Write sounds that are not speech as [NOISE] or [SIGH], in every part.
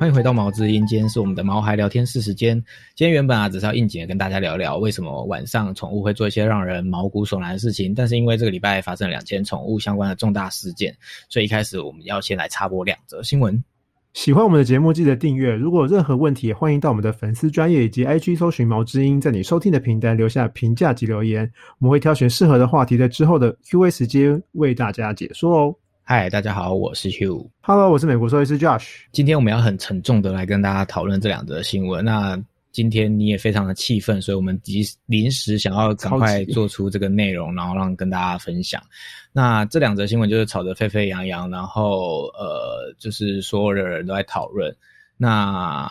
欢迎回到毛之音，今天是我们的毛孩聊天室时间。今天原本啊，只是要应景的跟大家聊聊，为什么晚上宠物会做一些让人毛骨悚然的事情。但是因为这个礼拜发生了两件宠物相关的重大事件，所以一开始我们要先来插播两则新闻。喜欢我们的节目，记得订阅。如果有任何问题，欢迎到我们的粉丝专业以及 IG 搜寻毛之音，在你收听的平台留下评价及留言，我们会挑选适合的话题，在之后的 Q&A 时间为大家解说哦。嗨，大家好，我是 Hugh。Hello，我是美国兽医师 Josh。今天我们要很沉重的来跟大家讨论这两则新闻。那今天你也非常的气愤，所以我们临临时想要赶快做出这个内容，然后让跟大家分享。那这两则新闻就是吵得沸沸扬扬，然后呃，就是所有的人都在讨论。那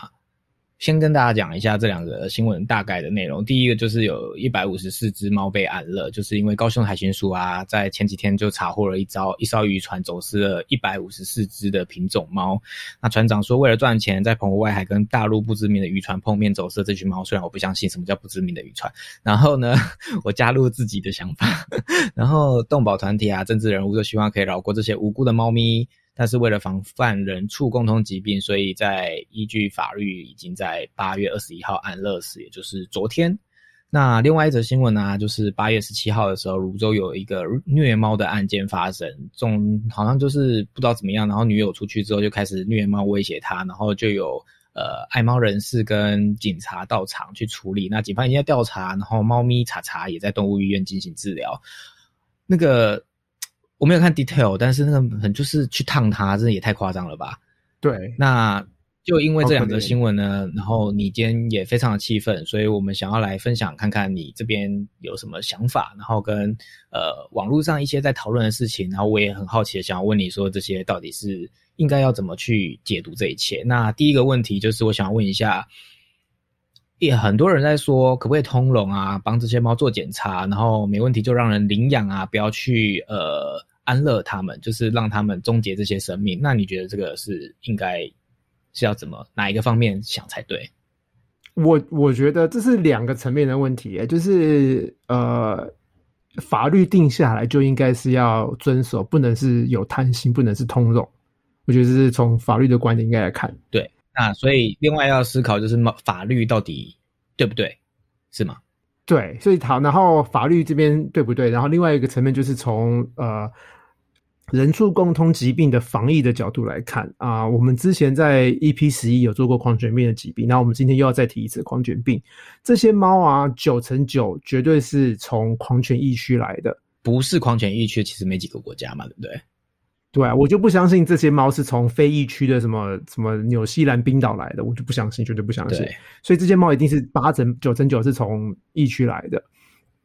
先跟大家讲一下这两个新闻大概的内容。第一个就是有一百五十四只猫被安乐，就是因为高雄海巡署啊，在前几天就查获了一艘一艘渔船走私了一百五十四只的品种猫。那船长说，为了赚钱，在澎湖外海跟大陆不知名的渔船碰面，走私这群猫。虽然我不相信什么叫不知名的渔船，然后呢，[LAUGHS] 我加入自己的想法，然后动保团体啊、政治人物都希望可以绕过这些无辜的猫咪。但是为了防范人畜共通疾病，所以在依据法律，已经在八月二十一号安乐死，也就是昨天。那另外一则新闻呢，就是八月十七号的时候，泸州有一个虐猫的案件发生，总好像就是不知道怎么样，然后女友出去之后就开始虐猫威胁他，然后就有呃爱猫人士跟警察到场去处理。那警方已经在调查，然后猫咪查查也在动物医院进行治疗。那个。我没有看 detail，但是那个很就是去烫它，真的也太夸张了吧？对，那就因为这两则新闻呢，然后你今天也非常的气愤，所以我们想要来分享看看你这边有什么想法，然后跟呃网络上一些在讨论的事情，然后我也很好奇的想要问你说这些到底是应该要怎么去解读这一切？那第一个问题就是我想要问一下，也很多人在说可不可以通融啊，帮这些猫做检查，然后没问题就让人领养啊，不要去呃。安乐他们，就是让他们终结这些生命。那你觉得这个是应该是要怎么哪一个方面想才对？我我觉得这是两个层面的问题，就是呃，法律定下来就应该是要遵守，不能是有贪心，不能是通融。我觉得这是从法律的观点应该来看。对，那所以另外要思考就是法律到底对不对，是吗？对，所以好，然后法律这边对不对？然后另外一个层面就是从呃。人畜共通疾病的防疫的角度来看啊，我们之前在 EP 十一有做过狂犬病的疾病，那我们今天又要再提一次狂犬病。这些猫啊，九成九绝对是从狂犬疫区来的，不是狂犬疫区，其实没几个国家嘛，对不对？对啊，我就不相信这些猫是从非疫区的什么什么纽西兰、冰岛来的，我就不相信，绝对不相信。所以这些猫一定是八成九成九是从疫区来的。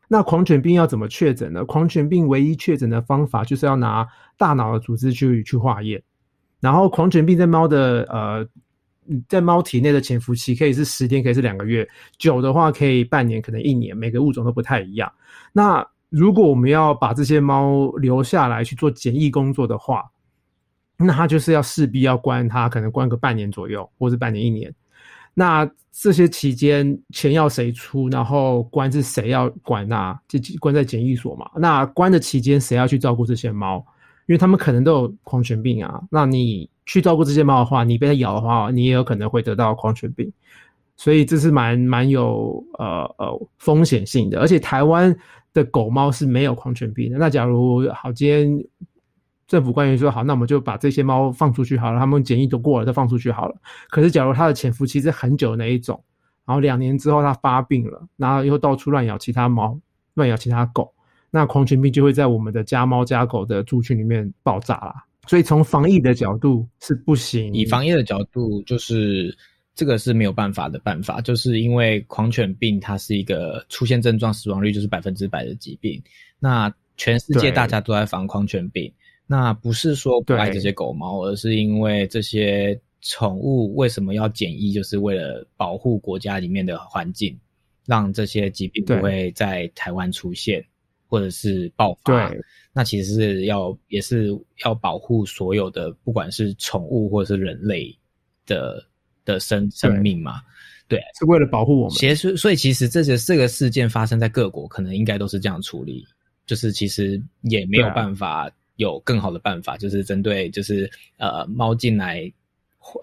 那狂犬病要怎么确诊呢？狂犬病唯一确诊的方法就是要拿大脑的组织去去化验，然后狂犬病在猫的呃，在猫体内的潜伏期可以是十天，可以是两个月，久的话可以半年，可能一年，每个物种都不太一样。那如果我们要把这些猫留下来去做检疫工作的话，那它就是要势必要关它，可能关个半年左右，或是半年一年。那这些期间钱要谁出？然后关是谁要管啊？就关在检疫所嘛。那关的期间谁要去照顾这些猫？因为他们可能都有狂犬病啊。那你去照顾这些猫的话，你被它咬的话，你也有可能会得到狂犬病。所以这是蛮蛮有呃呃风险性的。而且台湾的狗猫是没有狂犬病的。那假如好今天。政府官员说：“好，那我们就把这些猫放出去好了。他们检疫都过了，再放出去好了。可是，假如它的潜伏期是很久的那一种，然后两年之后它发病了，然后又到处乱咬其他猫、乱咬其他狗，那狂犬病就会在我们的家猫家狗的族群里面爆炸啦。所以，从防疫的角度是不行。以防疫的角度，就是这个是没有办法的办法，就是因为狂犬病它是一个出现症状死亡率就是百分之百的疾病。那全世界大家都在防狂犬病。”那不是说不爱这些狗猫，而是因为这些宠物为什么要检疫，就是为了保护国家里面的环境，让这些疾病不会在台湾出现或者是爆发。那其实是要也是要保护所有的，不管是宠物或者是人类的的生生命嘛。对，是为了保护我们。其实，所以其实这些这个事件发生在各国，可能应该都是这样处理，就是其实也没有办法。有更好的办法，就是针对就是呃猫进来，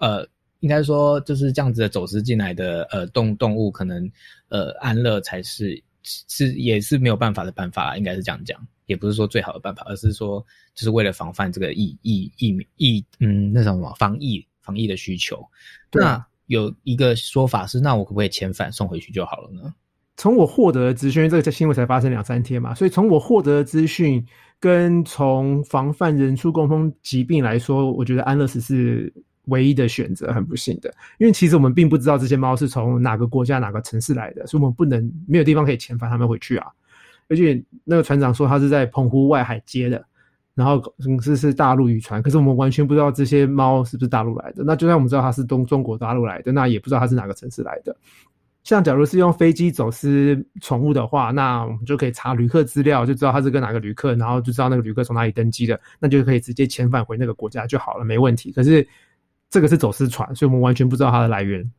呃应该说就是这样子的走私进来的呃动动物，可能呃安乐才是是也是没有办法的办法，应该是这样讲，也不是说最好的办法，而是说就是为了防范这个疫疫疫疫嗯那什么防疫防疫的需求。那有一个说法是，那我可不可以遣返送回去就好了呢？从我获得的资讯，这个在新闻才发生两三天嘛，所以从我获得的资讯跟从防范人畜共通疾病来说，我觉得安乐死是唯一的选择。很不幸的，因为其实我们并不知道这些猫是从哪个国家、哪个城市来的，所以我们不能没有地方可以遣返它们回去啊。而且那个船长说他是在澎湖外海接的，然后是是大陆渔船，可是我们完全不知道这些猫是不是大陆来的。那就算我们知道它是东中国大陆来的，那也不知道它是哪个城市来的。像假如是用飞机走私宠物的话，那我们就可以查旅客资料，就知道他是跟哪个旅客，然后就知道那个旅客从哪里登机的，那就可以直接遣返回那个国家就好了，没问题。可是这个是走私船，所以我们完全不知道它的来源。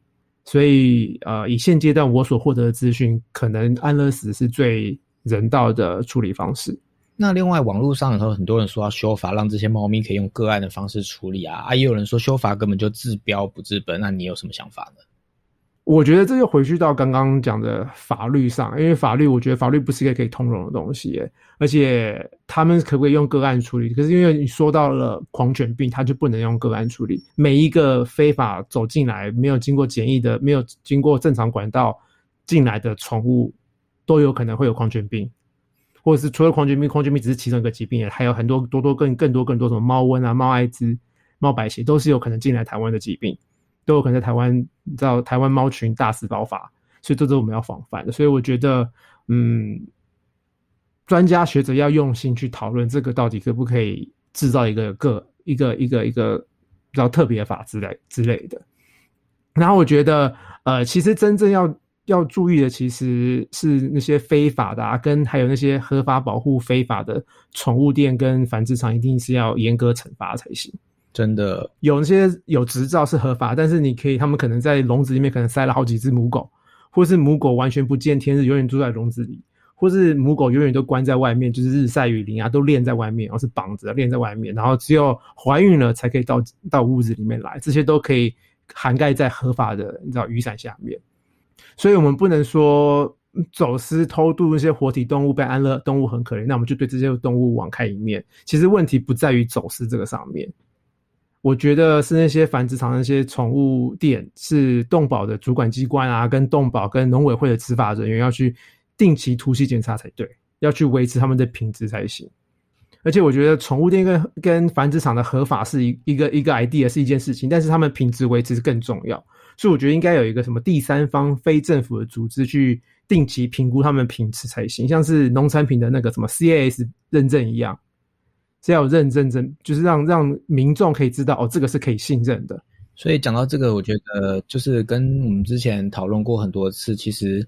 所以呃，以现阶段我所获得的资讯，可能安乐死是最人道的处理方式。那另外网络上有很多人说要修法，让这些猫咪可以用个案的方式处理啊，啊，也有人说修法根本就治标不治本。那你有什么想法呢？我觉得这就回去到刚刚讲的法律上，因为法律，我觉得法律不是一个可以通融的东西，而且他们可不可以用个案处理？可是因为你说到了狂犬病，它就不能用个案处理。每一个非法走进来、没有经过检疫的、没有经过正常管道进来的宠物，都有可能会有狂犬病，或者是除了狂犬病，狂犬病只是其中一个疾病，还有很多多多更更多更多什么猫瘟啊、猫艾滋、猫白血，都是有可能进来台湾的疾病。都有可能在台湾，你知道台湾猫群大肆爆发，所以这是我们要防范的。所以我觉得，嗯，专家学者要用心去讨论这个到底可不可以制造一个个一个一个一个比较特别法之类之类的。然后我觉得，呃，其实真正要要注意的，其实是那些非法的啊，跟还有那些合法保护非法的宠物店跟繁殖场，一定是要严格惩罚才行。真的有那些有执照是合法，但是你可以，他们可能在笼子里面可能塞了好几只母狗，或是母狗完全不见天日，永远住在笼子里，或是母狗永远都关在外面，就是日晒雨淋啊，都练在外面，然后是绑着练在外面，然后只有怀孕了才可以到到屋子里面来，这些都可以涵盖在合法的你知道雨伞下面。所以我们不能说走私偷渡那些活体动物被安乐动物很可怜，那我们就对这些动物网开一面。其实问题不在于走私这个上面。我觉得是那些繁殖场、那些宠物店，是动保的主管机关啊，跟动保、跟农委会的执法人员要去定期突击检查才对，要去维持他们的品质才行。而且我觉得宠物店跟跟繁殖场的合法是一一个一个 idea 是一件事情，但是他们品质维持更重要。所以我觉得应该有一个什么第三方非政府的组织去定期评估他们品质才行，像是农产品的那个什么 CAS 认证一样。是要认认证，就是让让民众可以知道哦，这个是可以信任的。所以讲到这个，我觉得就是跟我们之前讨论过很多次，其实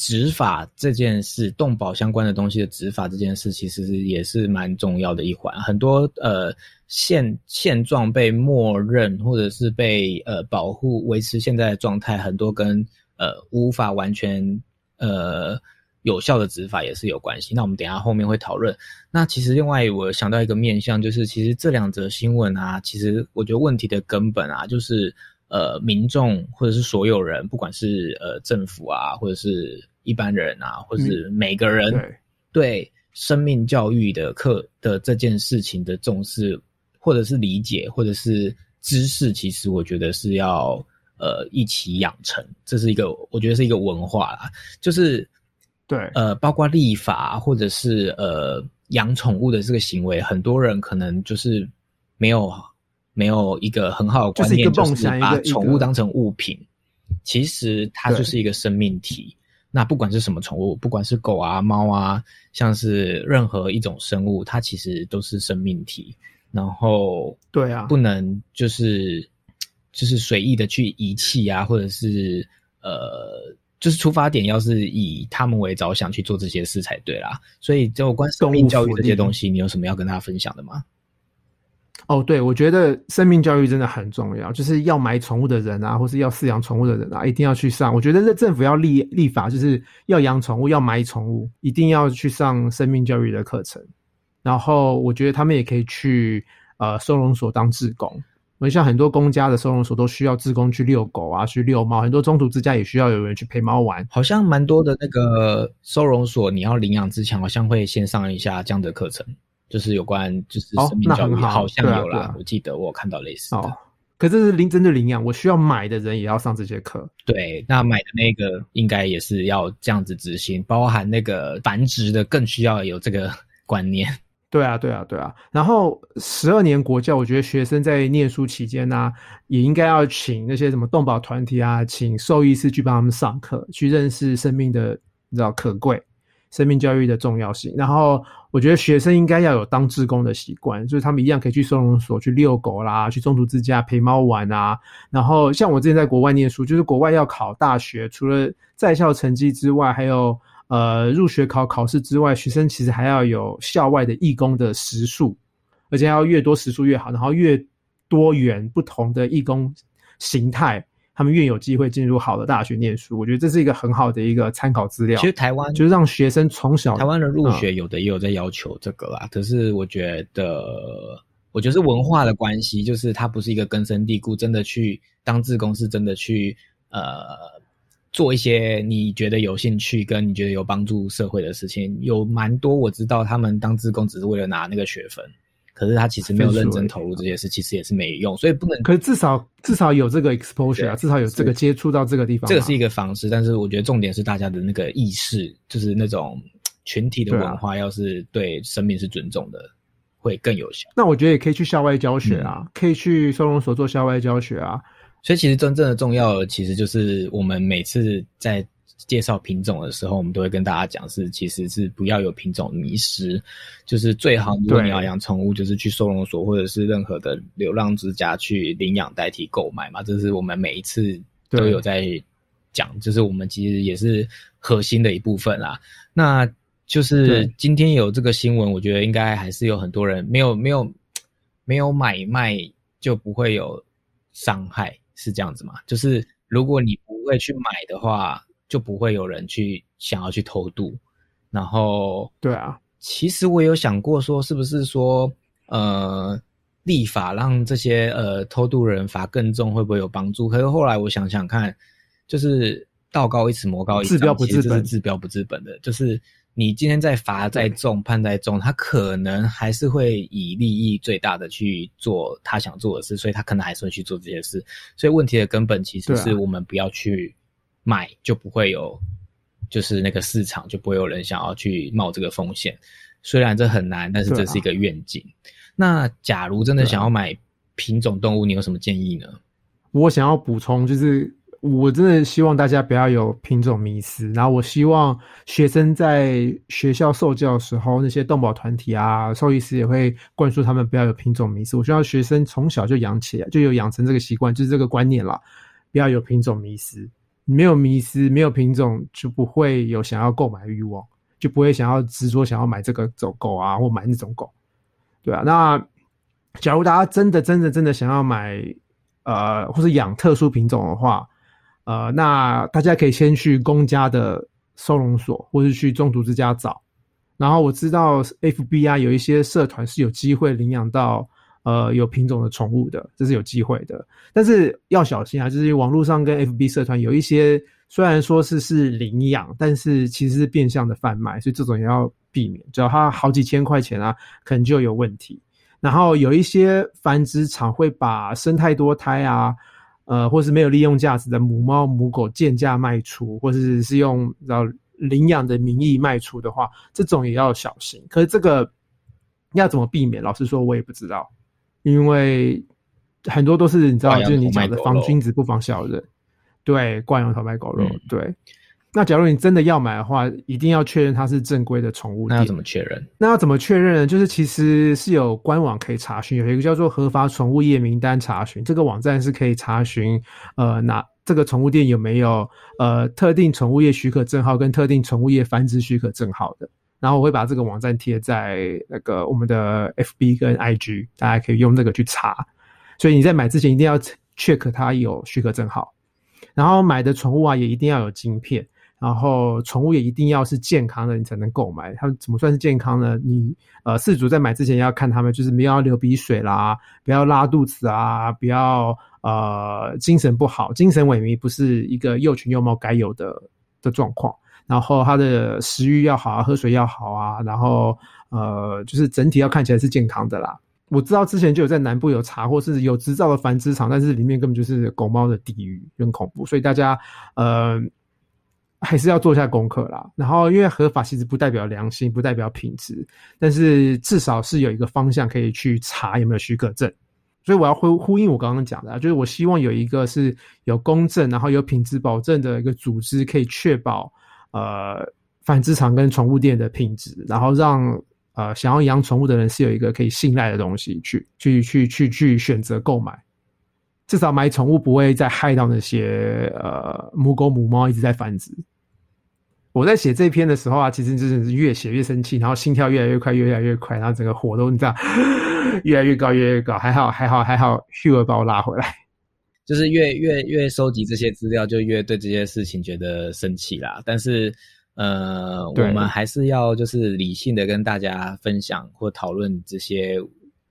执法这件事，动保相关的东西的执法这件事，其实也是蛮重要的一环。很多呃现现状被默认，或者是被呃保护维持现在的状态，很多跟呃无法完全呃。有效的执法也是有关系。那我们等下后面会讨论。那其实另外我想到一个面向，就是其实这两则新闻啊，其实我觉得问题的根本啊，就是呃民众或者是所有人，不管是呃政府啊，或者是一般人啊，或者是每个人对生命教育的课的这件事情的重视，或者是理解，或者是知识，其实我觉得是要呃一起养成。这是一个我觉得是一个文化啦，就是。对，呃，包括立法或者是呃养宠物的这个行为，很多人可能就是没有没有一个很好的观念，就是把宠物当成物品。其实它就是一个生命体。那不管是什么宠物，不管是狗啊、猫啊，像是任何一种生物，它其实都是生命体。然后，对啊，不能就是就是随意的去遗弃啊，或者是呃。就是出发点要是以他们为着想去做这些事才对啦，所以就关于生命教育这些东西，你有什么要跟大家分享的吗？哦，对，我觉得生命教育真的很重要，就是要买宠物的人啊，或是要饲养宠物的人啊，一定要去上。我觉得这政府要立立法，就是要养宠物、要买宠物，一定要去上生命教育的课程。然后我觉得他们也可以去呃收容所当志工。我像很多公家的收容所都需要志工去遛狗啊，去遛猫，很多中途之家也需要有人去陪猫玩。好像蛮多的那个收容所，你要领养之前，好像会先上一下这样的课程，就是有关就是生命教育，好像有啦，我记得我看到类似的。可这是领真的领养，我需要买的人也要上这些课。对，那买的那个应该也是要这样子执行，包含那个繁殖的更需要有这个 [LAUGHS] 观念。对啊，对啊，对啊。然后十二年国教，我觉得学生在念书期间呢，也应该要请那些什么动保团体啊，请兽医师去帮他们上课，去认识生命的你知道可贵，生命教育的重要性。然后我觉得学生应该要有当志工的习惯，就是他们一样可以去收容所去遛狗啦，去中途之家陪猫玩啊。然后像我之前在国外念书，就是国外要考大学，除了在校成绩之外，还有。呃，入学考考试之外，学生其实还要有校外的义工的时数，而且要越多时数越好，然后越多元不同的义工形态，他们越有机会进入好的大学念书。我觉得这是一个很好的一个参考资料。其实台湾就是让学生从小台湾的入学有的也有在要求这个啦，可是我觉得，我觉得是文化的关系，就是它不是一个根深蒂固，真的去当志工是真的去呃。做一些你觉得有兴趣跟你觉得有帮助社会的事情，有蛮多我知道他们当志工只是为了拿那个学分，可是他其实没有认真投入这件事，其实也是没用，所以不能。可是至少至少有这个 exposure 啊，至少有这个接触到这个地方，这个是一个方式。但是我觉得重点是大家的那个意识，就是那种群体的文化，要是对生命是尊重的，会更有效。那我觉得也可以去校外教学啊，可以去收容所做校外教学啊。所以其实真正的重要，其实就是我们每次在介绍品种的时候，我们都会跟大家讲，是其实是不要有品种迷失，就是最好如果你要养宠物，就是去收容所或者是任何的流浪之家去领养代替购买嘛。这是我们每一次都有在讲，就是我们其实也是核心的一部分啦。那就是今天有这个新闻，我觉得应该还是有很多人没有没有没有买卖就不会有伤害。是这样子吗？就是如果你不会去买的话，就不会有人去想要去偷渡。然后，对啊，其实我有想过说，是不是说，呃，立法让这些呃偷渡人罚更重，会不会有帮助？可是后来我想想看，就是道高一尺，魔高一丈，治标不治本，治标不治本的，就是。你今天再罚再重判再重，他可能还是会以利益最大的去做他想做的事，所以他可能还是会去做这些事。所以问题的根本其实是我们不要去买，就不会有就是那个市场，就不会有人想要去冒这个风险。虽然这很难，但是这是一个愿景。那假如真的想要买品种动物，你有什么建议呢？我想要补充就是。我真的希望大家不要有品种迷思，然后我希望学生在学校受教的时候，那些动保团体啊、兽医师也会灌输他们不要有品种迷思。我希望学生从小就养起来，就有养成这个习惯，就是这个观念啦，不要有品种迷思。没有迷思，没有品种，就不会有想要购买欲望，就不会想要执着想要买这个走狗啊，或买那种狗，对啊。那假如大家真的、真的、真的想要买，呃，或者养特殊品种的话，呃，那大家可以先去公家的收容所，或是去中途之家找。然后我知道 FB 啊，有一些社团是有机会领养到呃有品种的宠物的，这是有机会的。但是要小心啊，就是网络上跟 FB 社团有一些虽然说是是领养，但是其实是变相的贩卖，所以这种也要避免。只要它好几千块钱啊，可能就有问题。然后有一些繁殖场会把生太多胎啊。呃，或是没有利用价值的母猫、母狗贱价卖出，或者是用然后领养的名义卖出的话，这种也要小心。可是这个要怎么避免？老实说，我也不知道，因为很多都是你知道，就是你讲的防君子不防小人，对，挂羊头卖狗肉，对。那假如你真的要买的话，一定要确认它是正规的宠物店。那要怎么确认？那要怎么确认呢？就是其实是有官网可以查询，有一个叫做合法宠物业名单查询，这个网站是可以查询，呃，哪这个宠物店有没有呃特定宠物业许可证号跟特定宠物业繁殖许可证号的。然后我会把这个网站贴在那个我们的 FB 跟 IG，大家可以用这个去查。所以你在买之前一定要 check 它有许可证号，然后买的宠物啊也一定要有晶片。然后宠物也一定要是健康的，你才能购买。它怎么算是健康呢？你呃，饲主在买之前要看他们，就是不要流鼻水啦，不要拉肚子啊，不要呃精神不好，精神萎靡不是一个幼犬幼猫该有的的状况。然后它的食欲要好啊，喝水要好啊，然后呃，就是整体要看起来是健康的啦。我知道之前就有在南部有查，或是有执照的繁殖场，但是里面根本就是狗猫的地狱，很恐怖。所以大家呃还是要做一下功课啦。然后因为合法其实不代表良心，不代表品质，但是至少是有一个方向可以去查有没有许可证。所以我要呼呼应我刚刚讲的，就是我希望有一个是有公正，然后有品质保证的一个组织，可以确保。呃，繁殖场跟宠物店的品质，然后让呃想要养宠物的人是有一个可以信赖的东西去去去去去选择购买，至少买宠物不会再害到那些呃母狗母猫一直在繁殖。我在写这篇的时候啊，其实真的是越写越生气，然后心跳越来越快，越来越快，然后整个火都你知道越来越高，越来越高。还好还好还好，Hugh 把我拉回来。就是越越越收集这些资料，就越对这些事情觉得生气啦。但是，呃，我们还是要就是理性的跟大家分享或讨论这些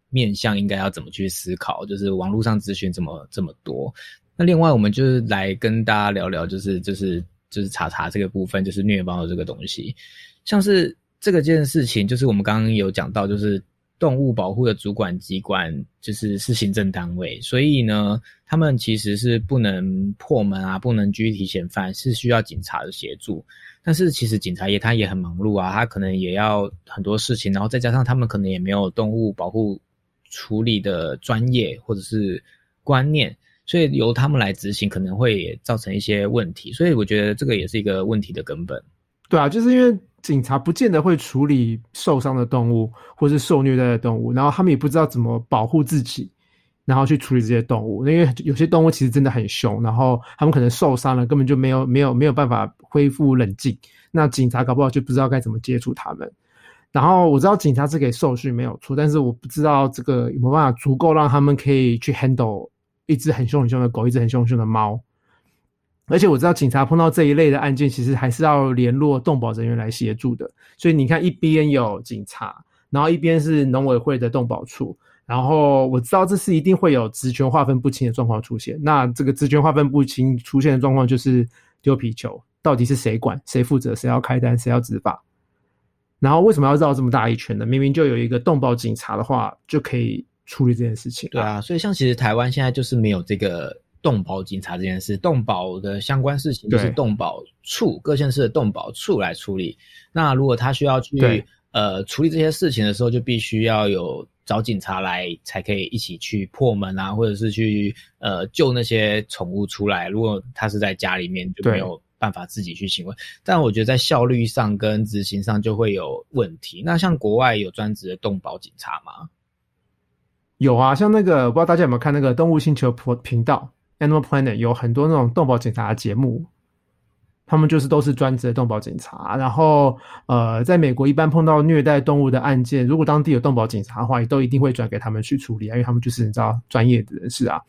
面向应该要怎么去思考。就是网络上资讯怎么这么多，那另外我们就是来跟大家聊聊，就是就是就是查查这个部分，就是虐猫的这个东西，像是这个件事情，就是我们刚刚有讲到，就是。动物保护的主管机关就是是行政单位，所以呢，他们其实是不能破门啊，不能拘提嫌犯，是需要警察的协助。但是其实警察也他也很忙碌啊，他可能也要很多事情，然后再加上他们可能也没有动物保护处理的专业或者是观念，所以由他们来执行可能会造成一些问题。所以我觉得这个也是一个问题的根本。对啊，就是因为。警察不见得会处理受伤的动物，或是受虐待的动物，然后他们也不知道怎么保护自己，然后去处理这些动物。因为有些动物其实真的很凶，然后他们可能受伤了，根本就没有没有没有办法恢复冷静。那警察搞不好就不知道该怎么接触他们。然后我知道警察是给受训没有错，但是我不知道这个有没有办法足够让他们可以去 handle 一只很凶很凶的狗，一只很凶很凶的猫。而且我知道警察碰到这一类的案件，其实还是要联络动保人员来协助的。所以你看，一边有警察，然后一边是农委会的动保处，然后我知道这是一定会有职权划分不清的状况出现。那这个职权划分不清出现的状况，就是丢皮球，到底是谁管、谁负责、谁要开单、谁要执法？然后为什么要绕这么大一圈呢？明明就有一个动保警察的话，就可以处理这件事情。对啊，所以像其实台湾现在就是没有这个。动保警察这件事，动保的相关事情就是动保处各县市的动保处来处理。那如果他需要去呃处理这些事情的时候，就必须要有找警察来，才可以一起去破门啊，或者是去呃救那些宠物出来。如果他是在家里面，就没有办法自己去行为。但我觉得在效率上跟执行上就会有问题。那像国外有专职的动保警察吗？有啊，像那个不知道大家有没有看那个动物星球频道。Animal Planet 有很多那种动保警察的节目，他们就是都是专职的动保警察。然后，呃，在美国一般碰到虐待动物的案件，如果当地有动保警察的话，也都一定会转给他们去处理啊，因为他们就是你知道专业的人士啊。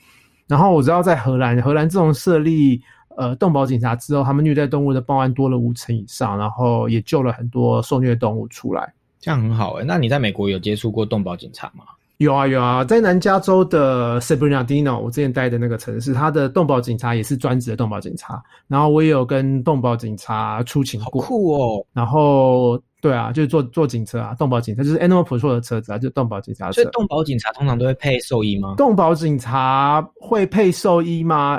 然后我知道在荷兰，荷兰这种设立呃动保警察之后，他们虐待动物的报案多了五成以上，然后也救了很多受虐动物出来，这样很好哎。那你在美国有接触过动保警察吗？有啊有啊，在南加州的 s a b r i n a d i n o 我之前待的那个城市，它的动保警察也是专职的动保警察。然后我也有跟动保警察出勤过，酷哦。然后对啊，就是坐坐警车啊，动保警察就是 Animal Patrol 的车子啊，就动保警察车。所以动保警察通常都会配兽医吗？动保警察会配兽医吗？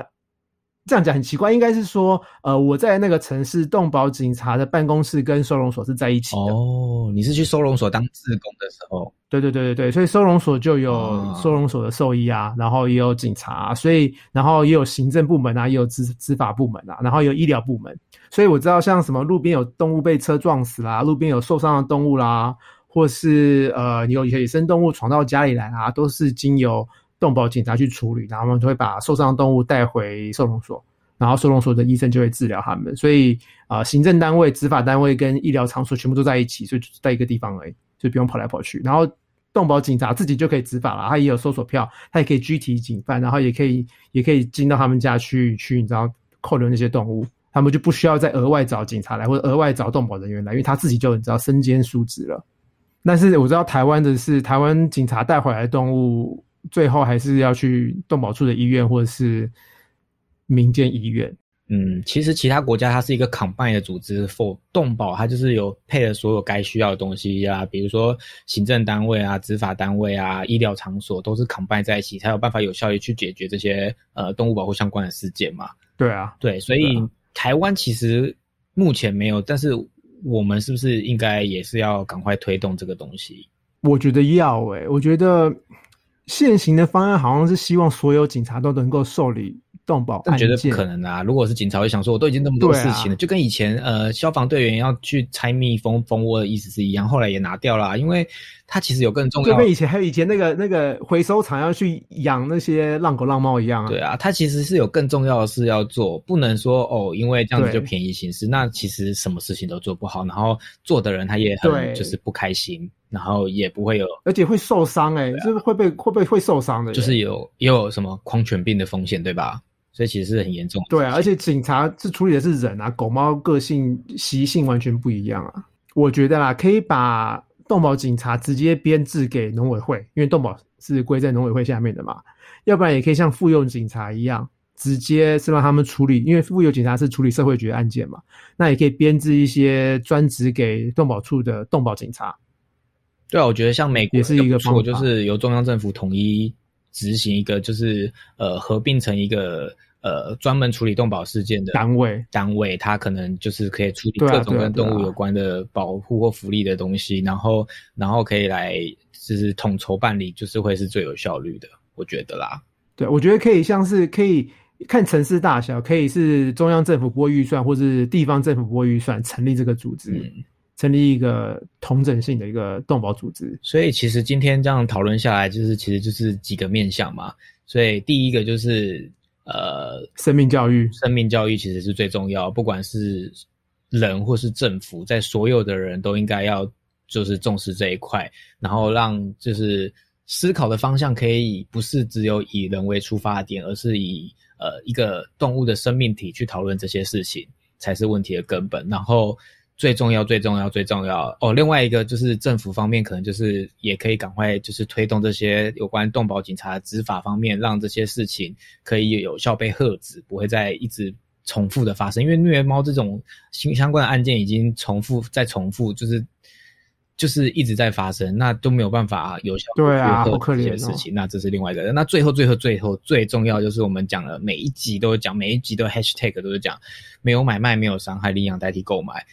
这样讲很奇怪，应该是说，呃，我在那个城市动保警察的办公室跟收容所是在一起的。哦，你是去收容所当志工的时候？对对对对对，所以收容所就有收容所的兽医啊，然后也有警察，所以然后也有行政部门啊，也有执执法部门啊，然后有医疗部门。所以我知道，像什么路边有动物被车撞死啦，路边有受伤的动物啦，或是呃有野生动物闯到家里来啊，都是经由。动保警察去处理，然后他们就会把受伤动物带回收容所，然后收容所的医生就会治疗他们。所以啊，行政单位、执法单位跟医疗场所全部都在一起，所以就在一个地方而已，就不用跑来跑去。然后动保警察自己就可以执法了，他也有搜索票，他也可以拘提警犯，然后也可以也可以进到他们家去去，你知道扣留那些动物，他们就不需要再额外找警察来，或者额外找动保人员来，因为他自己就你知道身兼数职了。但是我知道台湾的是，台湾警察带回来的动物，最后还是要去动保处的医院或者是民间医院。嗯，其实其他国家它是一个 combine 的组织，for 动保它就是有配了所有该需要的东西啊，比如说行政单位啊、执法单位啊、医疗场所都是 combine 在一起，才有办法有效率去解决这些呃动物保护相关的事件嘛。对啊，对，所以台湾其实目前没有，但是我们是不是应该也是要赶快推动这个东西？我觉得要诶，我觉得现行的方案好像是希望所有警察都能够受理。动保，但绝对不可能啊！如果是警察，会想说，我都已经那么多事情了，就跟以前呃消防队员要去拆蜜蜂蜂窝的意思是一样，后来也拿掉了，因为他其实有更重要。就跟以前还有以前那个那个回收厂要去养那些浪狗浪猫一样啊。对啊，他其实是有更重要的事要做，不能说哦，因为这样子就便宜行事，那其实什么事情都做不好，然后做的人他也很就是不开心，然后也不会有，而且会受伤哎，就是会被会被会受伤的，就是有也有什么狂犬病的风险，对吧？所以其实是很严重。对啊，而且警察是处理的是人啊，狗猫个性习性完全不一样啊。我觉得啦，可以把动保警察直接编制给农委会，因为动保是归在农委会下面的嘛。要不然也可以像妇幼警察一样，直接是让他们处理，因为妇幼警察是处理社会局案件嘛。那也可以编制一些专职给动保处的动保警察。对啊，我觉得像美国也是一个错，就是由中央政府统一。执行一个就是呃合并成一个呃专门处理动保事件的单位，单位它可能就是可以处理各种跟动物有关的保护或福利的东西，然后然后可以来就是统筹办理，就是会是最有效率的，我觉得啦。对，我觉得可以像是可以看城市大小，可以是中央政府拨预算，或是地方政府拨预算成立这个组织。成立一个同整性的一个动保组织，所以其实今天这样讨论下来，就是其实就是几个面向嘛。所以第一个就是呃，生命教育，生命教育其实是最重要，不管是人或是政府，在所有的人都应该要就是重视这一块，然后让就是思考的方向可以不是只有以人为出发点，而是以呃一个动物的生命体去讨论这些事情，才是问题的根本。然后。最重要，最重要，最重要哦！另外一个就是政府方面，可能就是也可以赶快就是推动这些有关动保警察的执法方面，让这些事情可以有效被遏止，不会再一直重复的发生。因为虐猫这种相相关的案件已经重复再重复，就是就是一直在发生，那都没有办法有效对啊，好可怜事情。那这是另外一个。那最后，最后，最后最重要就是我们讲了每一集都讲，每一集都 hashtag 都是讲没有买卖，没有伤害，领养代替购买。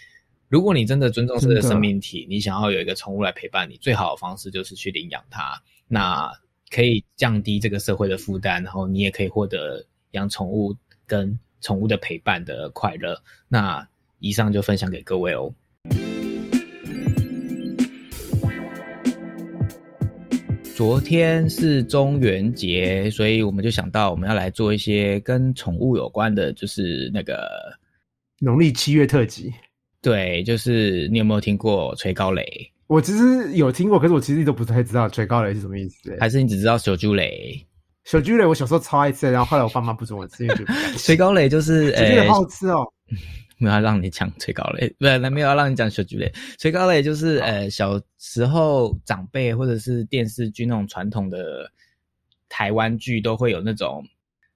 如果你真的尊重这个生命体，你想要有一个宠物来陪伴你，最好的方式就是去领养它。那可以降低这个社会的负担，然后你也可以获得养宠物跟宠物的陪伴的快乐。那以上就分享给各位哦。昨天是中元节，所以我们就想到我们要来做一些跟宠物有关的，就是那个农历七月特辑。对，就是你有没有听过吹高雷？我其实有听过，可是我其实都不太知道吹高雷是什么意思。还是你只知道小猪雷？小猪雷我小时候超爱吃，然后后来我爸妈不准我吃，因为吹高雷就是诶，好好吃哦。[LAUGHS] 没有让你讲吹高雷，不是，没有要让你讲小猪雷。吹高雷就是呃，小时候长辈或者是电视剧那种传统的台湾剧都会有那种。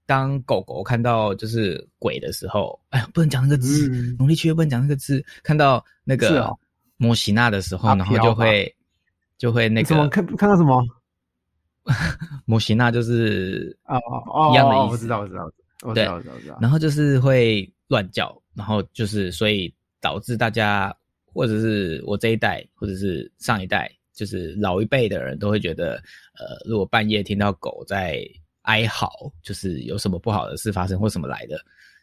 当狗狗看到就是鬼的时候，哎呀，不能讲那个字，农历七月不能讲那个字。看到那个摩西娜的时候，然后就会就会那个什么看看到什么 [LAUGHS] 摩西娜就是哦哦一样的意思，我知道我知道我知道我知道我知道。然后就是会乱叫，然后就是所以导致大家或者是我这一代或者是上一代，就是老一辈的人都会觉得，呃，如果半夜听到狗在。哀嚎就是有什么不好的事发生或什么来的，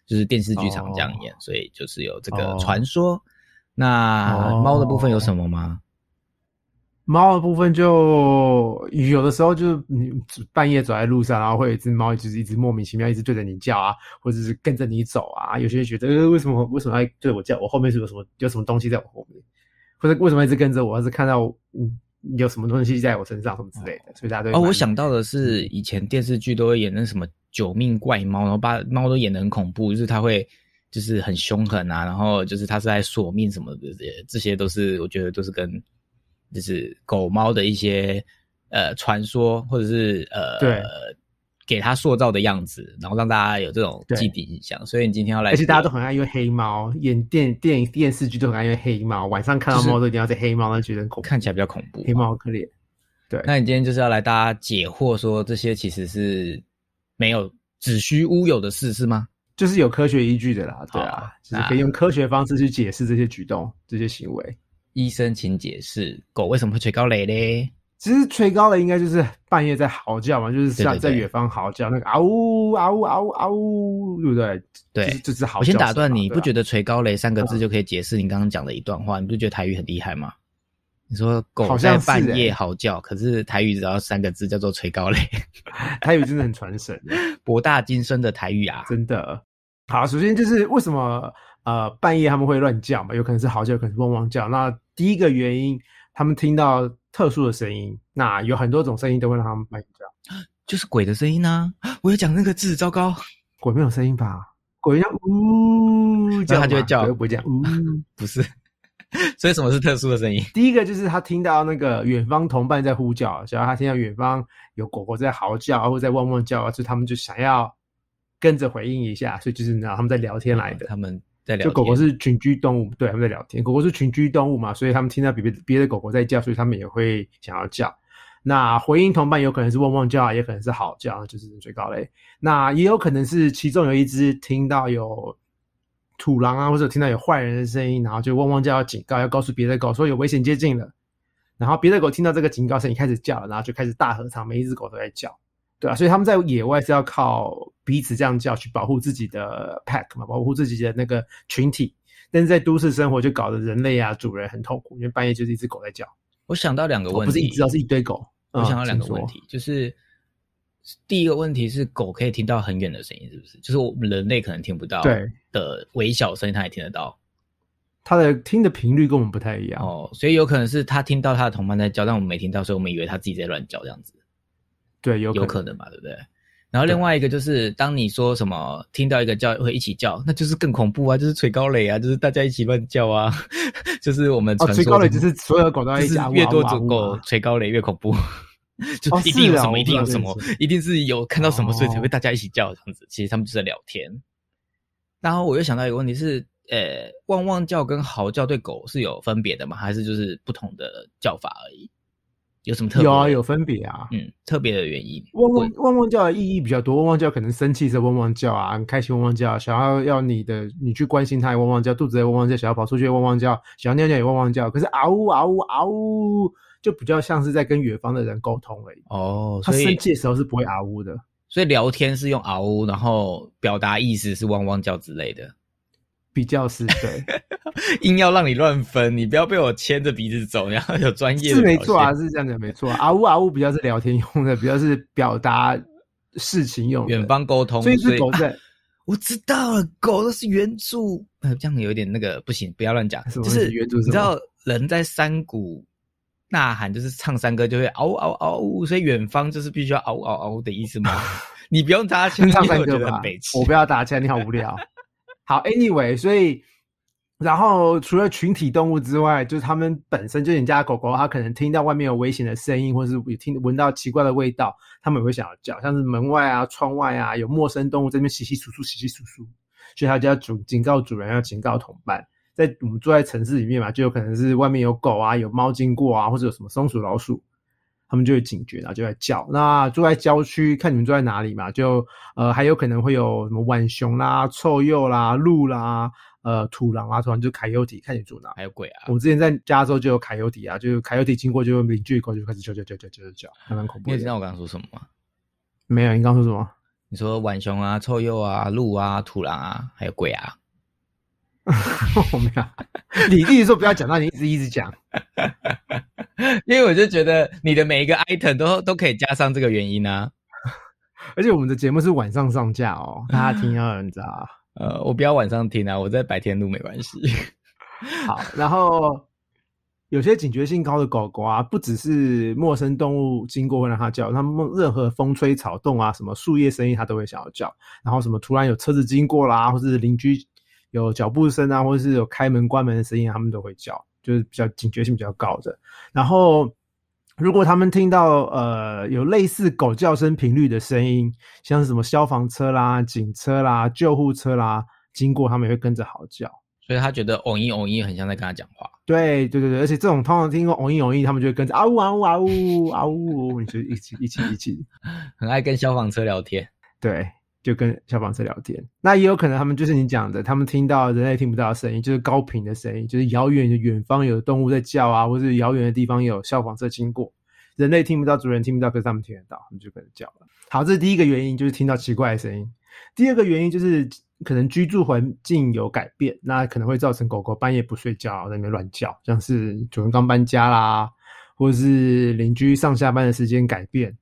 就是电视剧常这样演，所以就是有这个传说。那猫的部分有什么吗？猫的部分就有的时候就你半夜走在路上，然后会有一只猫就是一直莫名其妙一直对着你叫啊，或者是跟着你走啊。有些人觉得呃为什么为什么要对我叫？我后面是有什么有什么东西在我后面，或者为什么一直跟着我？要是看到嗯。有什么东西在我身上，什么之类的，所以大家都哦，我想到的是以前电视剧都会演那什么九命怪猫，然后把猫都演得很恐怖，就是它会就是很凶狠啊，然后就是它是在索命什么的，这些这些都是我觉得都是跟就是狗猫的一些呃传说或者是呃对给它塑造的样子，然后让大家有这种既定印象。所以你今天要来，而且大家都很爱用黑猫，演电电影电视剧都很爱用黑猫，晚上看到猫都一定要在黑猫，那觉得恐看起来比较恐怖，黑猫可怜。对，那你今天就是要来大家解惑，说这些其实是没有子虚乌有的事，是吗？就是有科学依据的啦，对啊，就是可以用科学方式去解释这些举动、这些行为。医生，请解释狗为什么会吹高雷嘞？其实吹高雷应该就是半夜在嚎叫嘛，就是像在远方嚎叫，那个嗷呜嗷呜嗷呜嗷呜，对不对？对，就是嚎叫。我先打断你，不觉得“吹高雷”三个字就可以解释你刚刚讲的一段话？你不觉得台语很厉害吗？你说狗在半夜嚎叫，可是台语只要三个字叫做“吹高雷”，[LAUGHS] 台语真的很传神，[LAUGHS] 博大精深的台语啊，真的。好，首先就是为什么呃半夜他们会乱叫嘛？有可能是嚎叫，有可能是汪汪叫。那第一个原因，他们听到。特殊的声音，那有很多种声音都会让他们半夜叫，[GASPS] 就是鬼的声音呢。我有讲那个字，糟糕，鬼没有声音吧？鬼要呜，[LAUGHS] 叫他就会叫，不会讲 [LAUGHS] 呜，不是。所以什么是特殊的声音？第一个就是他听到那个远方同伴在呼叫，只要他听到远方有狗狗在嚎叫，或者在汪汪叫，所以他们就想要跟着回应一下，所以就是然后他们在聊天来的，他们。在聊就狗狗是群居动物，对，他们在聊天。狗狗是群居动物嘛，所以他们听到别别别的狗狗在叫，所以他们也会想要叫。那回应同伴有可能是汪汪叫，也可能是嚎叫，就是最高嘞。那也有可能是其中有一只听到有土狼啊，或者听到有坏人的声音，然后就汪汪叫要警告，要告诉别的狗说有危险接近了。然后别的狗听到这个警告声音开始叫了，然后就开始大合唱，每一只狗都在叫。对啊，所以他们在野外是要靠彼此这样叫去保护自己的 pack 嘛，保护自己的那个群体。但是在都市生活就搞得人类啊主人很痛苦，因为半夜就是一只狗在叫。我想到两个问题，不是一只，是一堆狗。我想到两个问题，就是第一个问题是狗可以听到很远的声音，是不是？就是我们人类可能听不到的微小声音，它也听得到。它的听的频率跟我们不太一样哦，所以有可能是它听到它的同伴在叫，但我们没听到，所以我们以为它自己在乱叫这样子。对，有有可能嘛，对不对？然后另外一个就是，当你说什么听到一个叫会一起叫，那就是更恐怖啊，就是吹高雷啊，就是大家一起乱叫啊，[LAUGHS] 就是我们哦，吹高雷就是所有狗都在一起，越多种狗吹高雷越恐怖，[LAUGHS] 就一定有什么，一定有什么，一定是有看到什么，所以才会大家一起叫这样子。其实他们就在聊天。然后我又想到一个问题是，呃，汪汪叫跟嚎叫对狗是有分别的吗？还是就是不同的叫法而已？有什么特别有啊？有分别啊？嗯，特别的原因。汪汪汪汪叫的意义比较多。汪汪叫可能生气时汪汪叫啊，很开心汪汪叫，想要要你的你去关心它汪汪叫，肚子在汪汪叫，想要跑出去汪汪叫，想要尿尿也汪汪叫。可是嗷呜嗷呜嗷呜，就比较像是在跟远方的人沟通而已。哦，他生气的时候是不会嗷呜的。所以聊天是用嗷呜，然后表达意思是汪汪叫之类的。比较是对，[LAUGHS] 硬要让你乱分，你不要被我牵着鼻子走，然后有专业是没错啊，是这样的没错。啊呜啊呜比较是聊天用的，比较是表达事情用，远方沟通。所以是狗在，我知道了，狗都是原著，这样有点那个不行，不要乱讲。就是原著，你知道人在山谷呐喊，就是唱山歌就会嗷嗷嗷呜，所以远方就是必须要嗷嗷嗷的意思吗？[LAUGHS] 你不用搭腔唱山歌吧？我不要搭腔，你好无聊。好，Anyway，所以，然后除了群体动物之外，就是他们本身，就你家狗狗，它可能听到外面有危险的声音，或者是有听闻到奇怪的味道，他们也会想要叫，像是门外啊、窗外啊有陌生动物这边稀稀疏疏、稀稀疏疏，所以它就要主警告主人，要警告同伴。在我们住在城市里面嘛，就有可能是外面有狗啊、有猫经过啊，或者有什么松鼠、老鼠。他们就会警觉，然后就在叫。那住在郊区，看你们住在哪里嘛，就呃还有可能会有什么浣熊啦、臭鼬啦、鹿啦、呃土狼啊，突然就凯尤体，看你住哪。还有鬼啊！我们之前在加州就有凯尤体啊，就凯尤体经过，就邻居一口就开始叫叫叫叫叫叫，还蛮恐怖。你知道我刚刚说什么吗？没有，你刚刚说什么？你说浣熊啊、臭鼬啊、鹿啊、土狼啊，还有鬼啊。[LAUGHS] 我没有，你一直说不要讲，那你一直一直讲，因为我就觉得你的每一个 item 都都可以加上这个原因啊。而且我们的节目是晚上上架哦，大家听要你知道。呃，我不要晚上听啊，我在白天录没关系。好，然后有些警觉性高的狗狗啊，不只是陌生动物经过会让它叫，它们任何风吹草动啊，什么树叶声音它都会想要叫。然后什么突然有车子经过啦，或是邻居。有脚步声啊，或是有开门关门的声音，它们都会叫，就是比较警觉性比较高的。然后，如果他们听到呃有类似狗叫声频率的声音，像是什么消防车啦、警车啦、救护车啦经过，他们也会跟着嚎叫。所以他觉得“哦一哦一”很像在跟他讲话。对对对对，而且这种通常听过“哦一哦一”，他们就会跟着啊呜啊呜啊呜啊呜，你就一起一起一起，很爱跟消防车聊天。对，就跟消防车聊天。那也有可能他们就是你讲的，他们听到人类听不到的声音，就是高频的声音，就是遥远的远方有动物在叫啊，或是遥远的地方有消防车经过，人类听不到，主人听不到，可是他们听得到，他们就跟着叫了。好，这是第一个原因，就是听到奇怪的声音。第二个原因就是。可能居住环境有改变，那可能会造成狗狗半夜不睡觉，在那边乱叫，像是主人刚搬家啦，或者是邻居上下班的时间改变，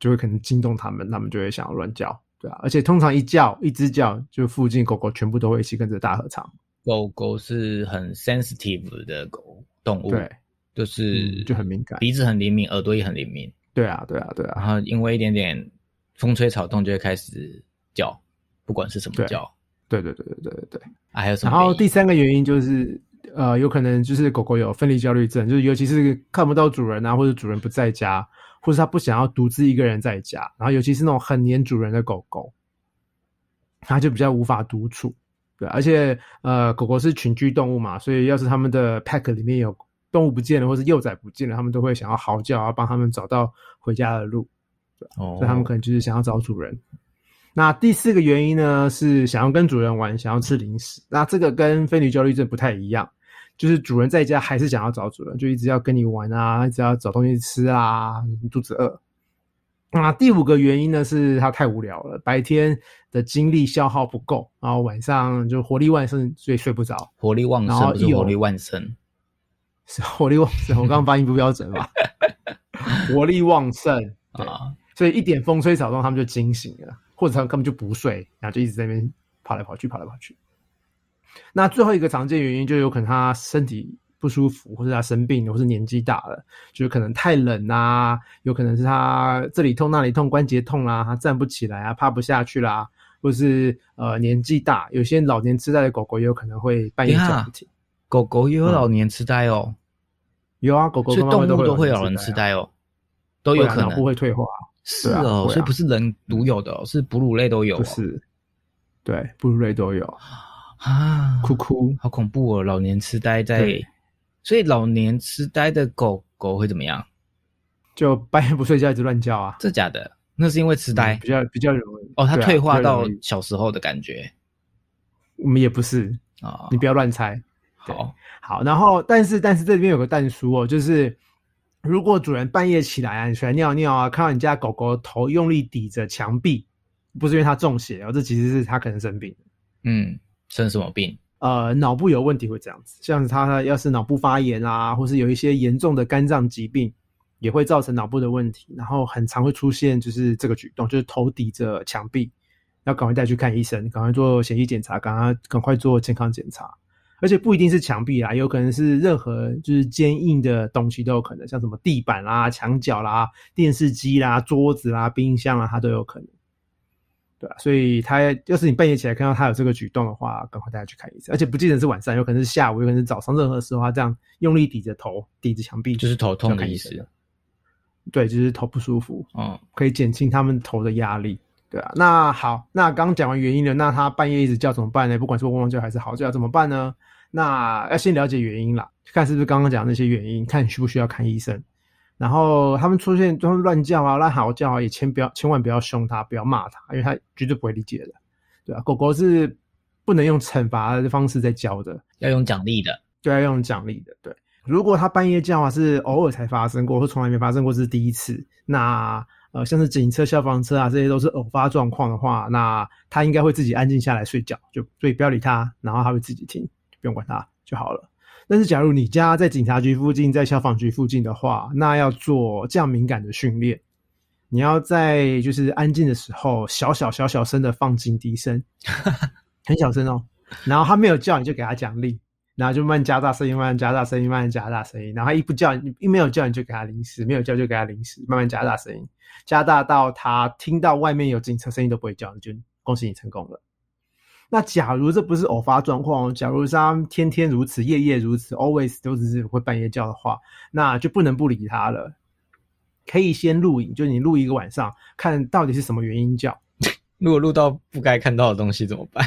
就会可能惊动他们，他们就会想要乱叫，对啊。而且通常一叫，一只叫，就附近狗狗全部都会一起跟着大合唱。狗狗是很 sensitive 的狗动物，对，就是就很敏感，鼻子很灵敏，耳朵也很灵敏。对啊，对啊，对啊。然后因为一点点风吹草动，就会开始叫。不管是什么叫，对对对对对对对，还有什么？然后第三个原因就是，呃，有可能就是狗狗有分离焦虑症，就是尤其是看不到主人啊，或者主人不在家，或者它不想要独自一个人在家，然后尤其是那种很黏主人的狗狗，它就比较无法独处。对，而且呃，狗狗是群居动物嘛，所以要是他们的 pack 里面有动物不见了，或是幼崽不见了，他们都会想要嚎叫，要帮他们找到回家的路。哦，所以他们可能就是想要找主人。那第四个原因呢，是想要跟主人玩，想要吃零食。那这个跟分离焦虑症不太一样，就是主人在家还是想要找主人，就一直要跟你玩啊，一直要找东西吃啊，肚子饿。那第五个原因呢，是他太无聊了，白天的精力消耗不够，然后晚上就活力旺盛，所以睡不着。活力旺盛不是活力旺盛，[LAUGHS] 是活力旺盛。我刚刚发音不标准吧？[LAUGHS] 活力旺盛啊，所以一点风吹草动，他们就惊醒了。或者他根本就不睡，然后就一直在那边跑来跑去，跑来跑去。那最后一个常见原因，就有可能他身体不舒服，或者他生病，或是年纪大了，就是可能太冷啊，有可能是他这里痛那里痛，关节痛啦，他站不起来啊，趴不下去啦，或是呃年纪大，有些老年痴呆的狗狗也有可能会半夜叫不停。狗狗也有老年痴呆哦，有啊，狗狗动物都会有老年痴呆哦，都有可能不会退化。是哦，所以不是人独有的，是哺乳类都有。不是，对，哺乳类都有啊，哭哭，好恐怖哦！老年痴呆在，所以老年痴呆的狗狗会怎么样？就半夜不睡觉，一直乱叫啊？这假的？那是因为痴呆比较比较容易哦，它退化到小时候的感觉。我们也不是啊，你不要乱猜。好，好，然后但是但是这里面有个蛋书哦，就是。如果主人半夜起来啊，你起来尿尿啊，看到你家狗狗头用力抵着墙壁，不是因为它中邪哦，这其实是它可能生病。嗯，生什么病？呃，脑部有问题会这样子，像他要是脑部发炎啊，或是有一些严重的肝脏疾病，也会造成脑部的问题，然后很常会出现就是这个举动，就是头抵着墙壁，要赶快带去看医生，赶快做血液检查，赶快赶快做健康检查。而且不一定是墙壁啦，有可能是任何就是坚硬的东西都有可能，像什么地板啦、墙角啦、电视机啦、桌子啦、冰箱啦，它都有可能，对吧？所以他要是你半夜起来看到他有这个举动的话，赶快带他去看医生。而且不记得是晚上，有可能是下午，有可能是早上，任何时候他这样用力抵着头、抵着墙壁，就是头痛的意思。对，就是头不舒服，嗯，可以减轻他们头的压力。对啊，那好，那刚讲完原因了，那他半夜一直叫怎么办呢？不管是汪汪叫还是嚎叫怎么办呢？那要先了解原因啦，看是不是刚刚讲那些原因，看需不需要看医生。然后他们出现他们乱叫啊、乱嚎叫啊，也千不要千万不要凶他，不要骂他，因为他绝对不会理解的。对啊，狗狗是不能用惩罚的方式在教的，要用奖励的，对，要用奖励的。对，如果他半夜叫啊，是偶尔才发生过，或从来没发生过，这是第一次，那。呃，像是警车、消防车啊，这些都是偶发状况的话，那他应该会自己安静下来睡觉，就所以不要理他，然后他会自己听，不用管他就好了。但是假如你家在警察局附近，在消防局附近的话，那要做这样敏感的训练，你要在就是安静的时候，小小小小声的放警笛声，[LAUGHS] 很小声哦，然后他没有叫，你就给他奖励。然后就慢慢加大声音，慢慢加大声音，慢慢加大声音。然后一不叫，一没有叫你就给他零食，没有叫就给他零食，慢慢加大声音，加大到他听到外面有警车声音都不会叫，你就恭喜你成功了。那假如这不是偶发状况，假如是他天天如此、夜夜如此，always 都只是会半夜叫的话，那就不能不理他了。可以先录影，就你录一个晚上，看到底是什么原因叫。[LAUGHS] 如果录到不该看到的东西怎么办？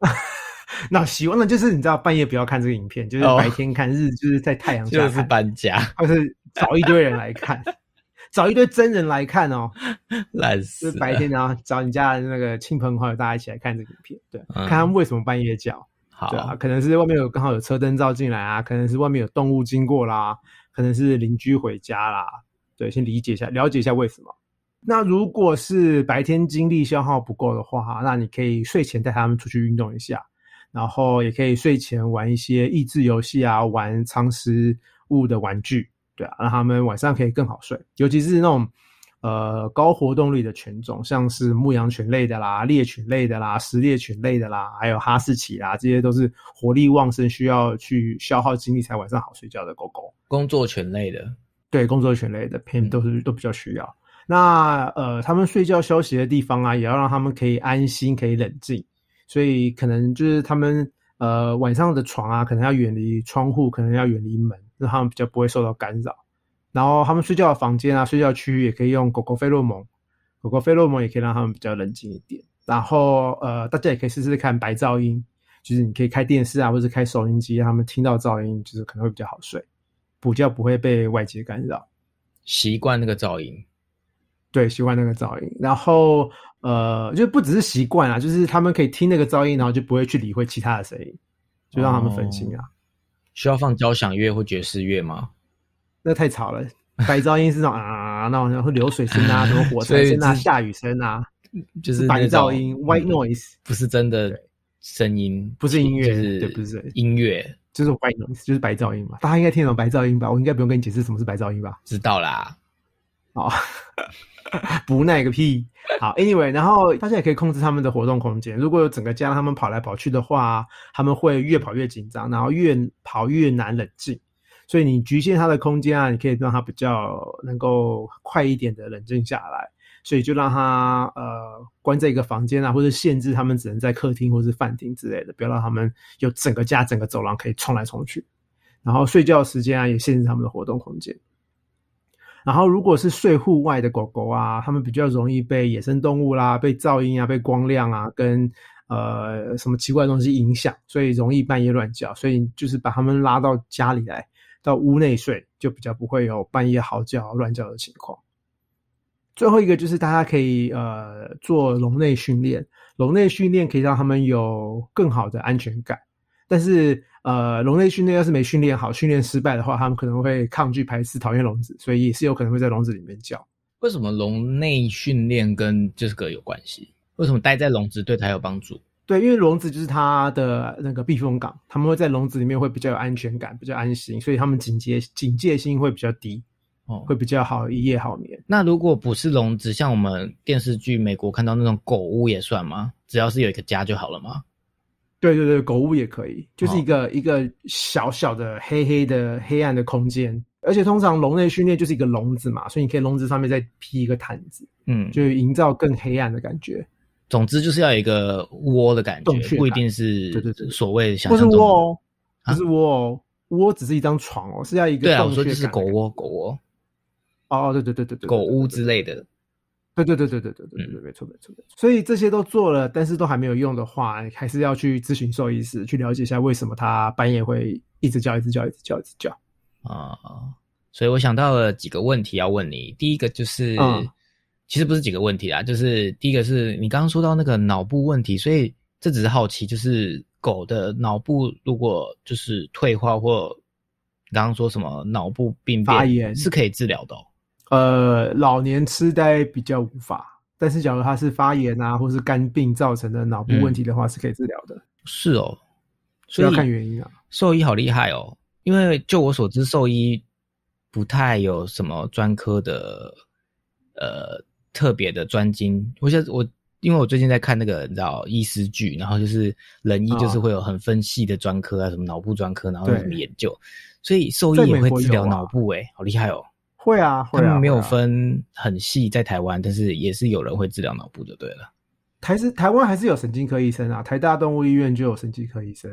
[LAUGHS] 那希望那就是你知道半夜不要看这个影片，就是白天看日，就是在太阳下就是搬家，或是找一堆人来看。[LAUGHS] 找一堆真人来看哦，[LAUGHS] 烂死！就是白天然后找你家的那个亲朋好友，大家一起来看这个影片，对，看他们为什么半夜叫。好，可能是外面有刚好有车灯照进来啊，可能是外面有动物经过啦，可能是邻居回家啦，对，先理解一下，了解一下为什么。那如果是白天精力消耗不够的话，那你可以睡前带他们出去运动一下，然后也可以睡前玩一些益智游戏啊，玩藏食物的玩具。对啊，让他们晚上可以更好睡，尤其是那种呃高活动率的犬种，像是牧羊犬类的啦、猎犬类的啦、食猎犬类的啦，还有哈士奇啦，这些都是活力旺盛、需要去消耗精力才晚上好睡觉的狗狗。工作犬类的，对，工作犬类的偏都是都比较需要。那呃，他们睡觉休息的地方啊，也要让他们可以安心、可以冷静，所以可能就是他们呃晚上的床啊，可能要远离窗户，可能要远离门。让他们比较不会受到干扰，然后他们睡觉的房间啊，睡觉区域也可以用狗狗费洛蒙，狗狗费洛蒙也可以让他们比较冷静一点。然后呃，大家也可以试试看白噪音，就是你可以开电视啊，或者开收音机，让他们听到噪音，就是可能会比较好睡，补觉不会被外界干扰。习惯那个噪音，对，习惯那个噪音。然后呃，就不只是习惯啊，就是他们可以听那个噪音，然后就不会去理会其他的声音，就让他们分心啊。需要放交响乐或爵士乐吗？那太吵了，白噪音是那种啊，那种会流水声啊，[LAUGHS] 什么火车声啊，下雨声啊，就是白噪音 （white noise），不是真的声音，不是音乐，是对，不是音乐，就是 white noise，就是白噪音嘛。大家应该听懂白噪音吧？我应该不用跟你解释什么是白噪音吧？知道啦。好，不耐个屁。好，Anyway，然后大家也可以控制他们的活动空间。如果有整个家他们跑来跑去的话，他们会越跑越紧张，然后越跑越难冷静。所以你局限他的空间啊，你可以让他比较能够快一点的冷静下来。所以就让他呃关在一个房间啊，或者限制他们只能在客厅或是饭厅之类的，不要让他们有整个家整个走廊可以冲来冲去。然后睡觉时间啊，也限制他们的活动空间。然后，如果是睡户外的狗狗啊，它们比较容易被野生动物啦、被噪音啊、被光亮啊、跟呃什么奇怪的东西影响，所以容易半夜乱叫。所以就是把它们拉到家里来，到屋内睡，就比较不会有半夜嚎叫、乱叫的情况。最后一个就是大家可以呃做笼内训练，笼内训练可以让他们有更好的安全感，但是。呃，笼内训练要是没训练好，训练失败的话，他们可能会抗拒、排斥、讨厌笼子，所以也是有可能会在笼子里面叫。为什么笼内训练跟这个有关系？为什么待在笼子对它有帮助？对，因为笼子就是它的那个避风港，他们会在笼子里面会比较有安全感，比较安心，所以他们警戒警戒心会比较低，哦，会比较好一夜好眠。那如果不是笼子，像我们电视剧美国看到那种狗屋也算吗？只要是有一个家就好了吗？对对对，狗屋也可以，就是一个一个小小的黑黑的黑暗的空间，而且通常笼内训练就是一个笼子嘛，所以你可以笼子上面再披一个毯子，嗯，就营造更黑暗的感觉。总之就是要有一个窝的感觉，不一定是对对对所谓想象中。不是窝哦，不是窝哦，窝只是一张床哦，是要一个对啊，我说就是狗窝，狗窝。哦，对对对对对，狗屋之类的。对对对对对对对对，没错没错没错。所以这些都做了，但是都还没有用的话，还是要去咨询兽医师，去了解一下为什么它半夜会一直叫、一直叫、一直叫、一直叫啊。所以我想到了几个问题要问你。第一个就是，其实不是几个问题啦，就是第一个是你刚刚说到那个脑部问题，所以这只是好奇，就是狗的脑部如果就是退化或刚刚说什么脑部病变是可以治疗的。呃，老年痴呆比较无法，但是假如他是发炎啊，或是肝病造成的脑部问题的话，是可以治疗的。是哦，所以要看原因啊。兽医好厉害哦，因为就我所知，兽医不太有什么专科的呃特别的专精。我现我因为我最近在看那个你知道医师剧，然后就是人医就是会有很分细的专科啊，什么脑部专科，然后什么研究，所以兽医也会治疗脑部，哎，好厉害哦。会啊，他们没有分很细，在台湾，但是也是有人会治疗脑部就对了。台是台湾还是有神经科医生啊？台大动物医院就有神经科医生，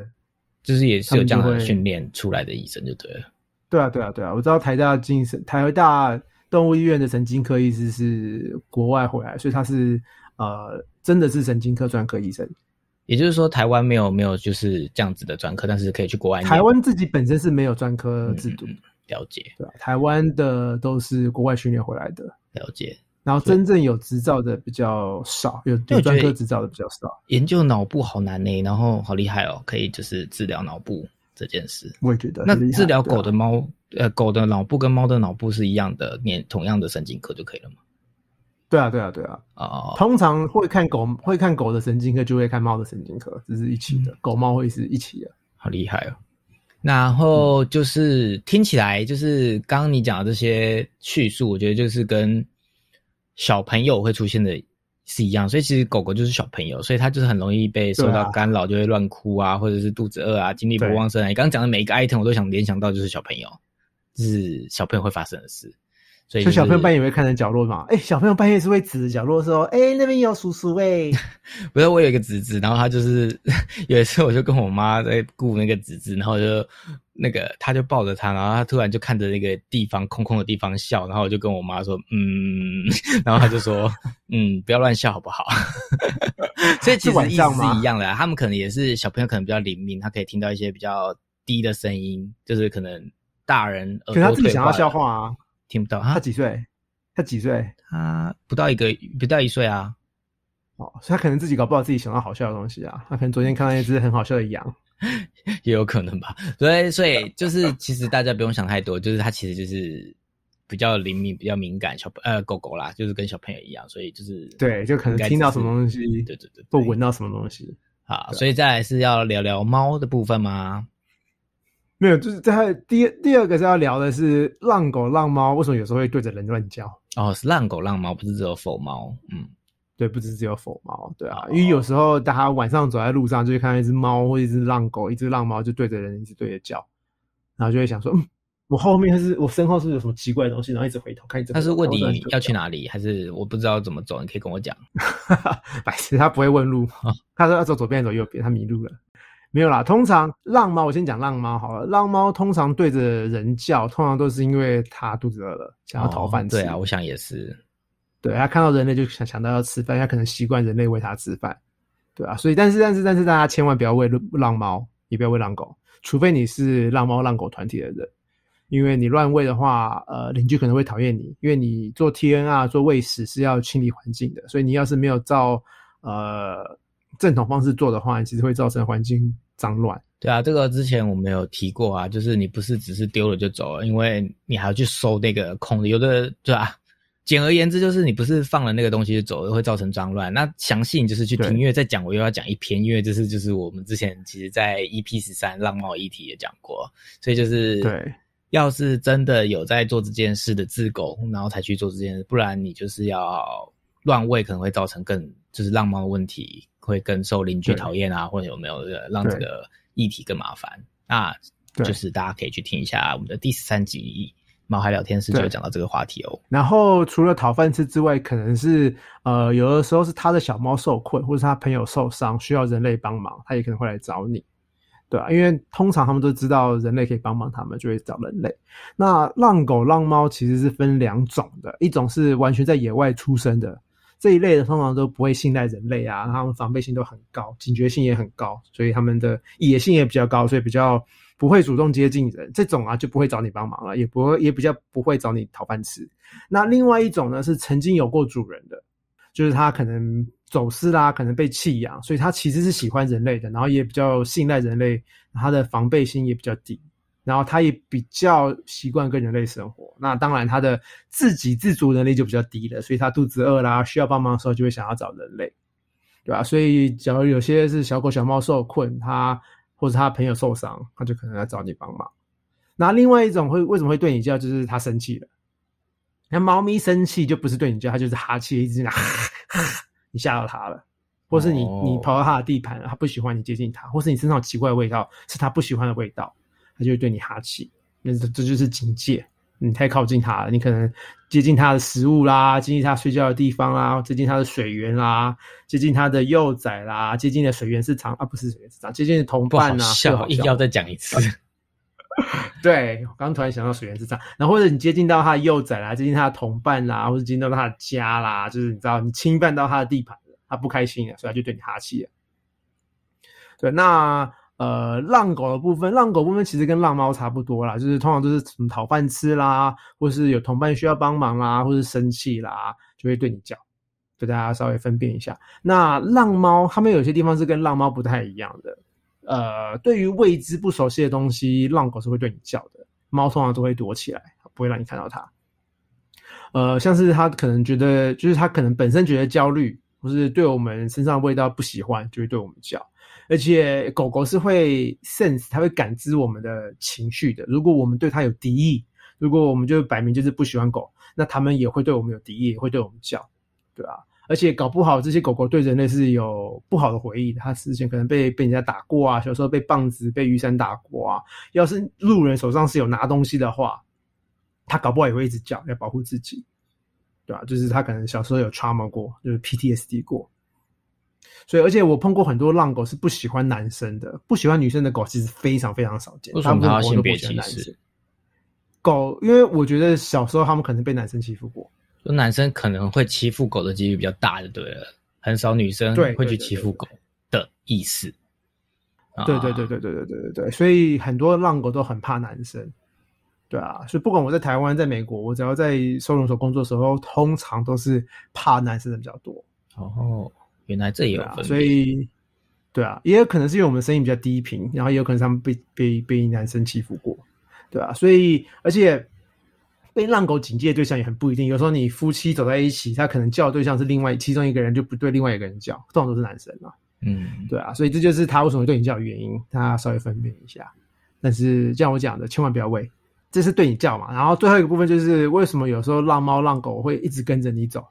就是也是有这样的训练出来的医生就对了。对啊，对啊，对啊，我知道台大精神台大动物医院的神经科医师是国外回来，所以他是呃真的是神经科专科医生。也就是说，台湾没有没有就是这样子的专科，但是可以去国外。台湾自己本身是没有专科制度，了解对吧？台湾的都是国外训练回来的，了解。然后真正有执照的比较少，有有专科执照的比较少。研究脑部好难呢，然后好厉害哦，可以就是治疗脑部这件事。我也觉得。那治疗狗的猫，呃，狗的脑部跟猫的脑部是一样的，念同样的神经科就可以了吗？对啊，对啊，对啊，啊！通常会看狗，会看狗的神经科，就会看猫的神经科，这是一起的。狗猫会是一起的，好厉害哦！然后就是听起来，就是刚刚你讲的这些叙述，我觉得就是跟小朋友会出现的是一样。所以其实狗狗就是小朋友，所以它就是很容易被受到干扰，就会乱哭啊，或者是肚子饿啊，精力不旺盛啊。你刚刚讲的每一个 item，我都想联想到就是小朋友，就是小朋友会发生的事。所以小朋友半夜会看着角落嘛？哎，小朋友半夜是会指着角落说：“哎，那边有叔叔哎。”不是，我有一个侄子，然后他就是 [LAUGHS] 有一次，我就跟我妈在顾那个侄子，然后就那个他就抱着他，然后他突然就看着那个地方空空的地方笑，然后我就跟我妈说：“嗯。[LAUGHS] ”然后他就说：“嗯，不要乱笑好不好？” [LAUGHS] 所以其实意思是一样的，他们可能也是小朋友，可能比较灵敏，他可以听到一些比较低的声音，就是可能大人可能他自己想要笑话啊。听不到他几岁？他几岁？他不到一个，不到一岁啊。哦，所以他可能自己搞不好自己想到好笑的东西啊。他可能昨天看到一只很好笑的羊，[LAUGHS] 也有可能吧。所以，所以就是其实大家不用想太多，就是他其实就是比较灵敏、比较敏感小呃狗狗啦，就是跟小朋友一样，所以就是对，就可能听到什么东西，对对对，或闻到什么东西。好，所以再来是要聊聊猫的部分吗？没有，就是在第第二个是要聊的是浪狗浪猫为什么有时候会对着人乱叫？哦，是浪狗浪猫，不是只有否猫。嗯，对，不是只有否猫，对啊，因为有时候大家晚上走在路上，就会看到一只猫或一只浪狗、一只浪猫就对着人一直对着叫，然后就会想说，嗯，我后面是我身后是有什么奇怪的东西，然后一直回头看。他是问你要去哪里，还是我不知道怎么走？你可以跟我讲。[LAUGHS] 白痴，他不会问路，他说要走左边走右边，他迷路了。没有啦，通常浪猫，我先讲浪猫好了。浪猫通常对着人叫，通常都是因为它肚子饿了，想要讨饭吃。对啊，我想也是。对，它看到人类就想想到要吃饭，它可能习惯人类喂它吃饭，对啊。所以，但是，但是，但是，大家千万不要喂浪猫，也不要喂浪狗，除非你是浪猫浪狗团体的人，因为你乱喂的话，呃，邻居可能会讨厌你，因为你做 T N R 做喂食是要清理环境的，所以你要是没有照呃。正统方式做的话，其实会造成环境脏乱。对啊，这个之前我们有提过啊，就是你不是只是丢了就走了，因为你还要去收那个空的。有的对吧？简而言之，就是你不是放了那个东西就走了，会造成脏乱。那详细你就是去听，因为再讲我又要讲一篇，因为这是就是我们之前其实在 EP 十三浪猫议题也讲过，所以就是对，要是真的有在做这件事的自狗，然后才去做这件事，不然你就是要乱喂，可能会造成更就是浪猫的问题。会更受邻居讨厌啊，或者有没有让这个议题更麻烦？那就是大家可以去听一下我们的第十三集《毛孩聊天室》，就会讲到这个话题哦。然后除了讨饭吃之外，可能是呃，有的时候是他的小猫受困，或者是他朋友受伤，需要人类帮忙，他也可能会来找你，对啊，因为通常他们都知道人类可以帮忙他们，就会找人类。那浪狗、浪猫其实是分两种的，一种是完全在野外出生的。这一类的通常都不会信赖人类啊，他们防备性都很高，警觉性也很高，所以他们的野性也比较高，所以比较不会主动接近人。这种啊就不会找你帮忙了，也不会也比较不会找你讨饭吃。那另外一种呢是曾经有过主人的，就是他可能走失啦，可能被弃养，所以他其实是喜欢人类的，然后也比较信赖人类，他的防备心也比较低。然后它也比较习惯跟人类生活，那当然它的自给自足能力就比较低了，所以它肚子饿啦，需要帮忙的时候就会想要找人类，对吧？所以假如有些是小狗小猫受困，它或者它朋友受伤，它就可能来找你帮忙。那另外一种会为什么会对你叫，就是它生气了。那猫咪生气就不是对你叫，它就是哈气，一直哈，[LAUGHS] 你吓到它了，或是你你跑到它的地盘，它不喜欢你接近它，或是你身上有奇怪的味道，是它不喜欢的味道。他就会对你哈气，那这这就是警戒，你太靠近他了，你可能接近他的食物啦，接近他睡觉的地方啦，接近他的水源啦，接近他的幼崽啦，接近的水源市场啊，不是水源市场，接近的同伴啊，笑，硬要再讲一次。[LAUGHS] 对，我刚突然想到水源市场，然后或者你接近到他的幼崽啦，接近他的同伴啦，或者接近到他的家啦，就是你知道你侵犯到他的地盘了，它不开心了，所以他就对你哈气了。对，那。呃，浪狗的部分，浪狗部分其实跟浪猫差不多啦，就是通常都是讨饭吃啦，或是有同伴需要帮忙啦，或是生气啦，就会对你叫，就大家稍微分辨一下。那浪猫，它们有些地方是跟浪猫不太一样的。呃，对于未知不熟悉的东西，浪狗是会对你叫的，猫通常都会躲起来，不会让你看到它。呃，像是它可能觉得，就是它可能本身觉得焦虑，或是对我们身上味道不喜欢，就会对我们叫。而且狗狗是会 sense，它会感知我们的情绪的。如果我们对它有敌意，如果我们就摆明就是不喜欢狗，那它们也会对我们有敌意，也会对我们叫，对吧？而且搞不好这些狗狗对人类是有不好的回忆。它之前可能被被人家打过啊，小时候被棒子、被雨伞打过啊。要是路人手上是有拿东西的话，它搞不好也会一直叫，要保护自己，对吧？就是它可能小时候有 trauma 过，就是 PTSD 过。所以，而且我碰过很多浪狗是不喜欢男生的，不喜欢女生的狗其实非常非常少见。为什么要性别歧视？狗，因为我觉得小时候他们可能被男生欺负过，就男生可能会欺负狗的几率比较大，就对了，很少女生会去欺负狗的意思。对对对对对对对对对，所以很多浪狗都很怕男生。对啊，所以不管我在台湾、在美国，我只要在收容所工作的时候，通常都是怕男生的比较多。哦。原来这也有分，所以对啊，也有可能是因为我们声音比较低频，然后也有可能他们被被被男生欺负过，对啊，所以而且被浪狗警戒对象也很不一定，有时候你夫妻走在一起，他可能叫对象是另外其中一个人就不对另外一个人叫，通常都是男生啊，嗯，对啊，所以这就是他为什么对你叫的原因，大家稍微分辨一下。但是像我讲的，千万不要喂，这是对你叫嘛。然后最后一个部分就是为什么有时候浪猫浪狗会一直跟着你走，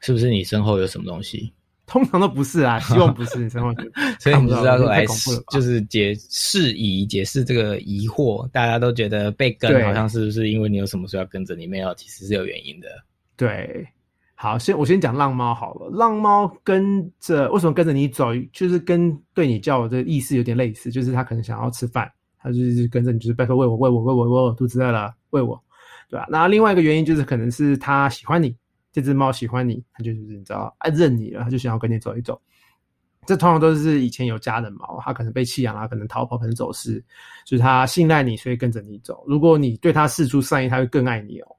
是不是你身后有什么东西？通常都不是啊，[LAUGHS] 希望不是，[LAUGHS] 所以你知道说来就是解释疑解释这个疑惑，大家都觉得被跟好像是不是因为你有什么事要跟着你？没有，其实是有原因的。对，好，先我先讲浪猫好了。浪猫跟着为什么跟着你走？就是跟对你叫的意思有点类似，就是他可能想要吃饭，他就是跟着你，就是拜托喂我喂我喂我喂我肚子饿了喂我，对吧？那另外一个原因就是可能是他喜欢你。这只猫喜欢你，它就是你知道爱认你了，它就想要跟你走一走。这通常都是以前有家的猫，它可能被弃养了，可能逃跑，可能走失，所以它信赖你，所以跟着你走。如果你对它示出善意，它会更爱你哦。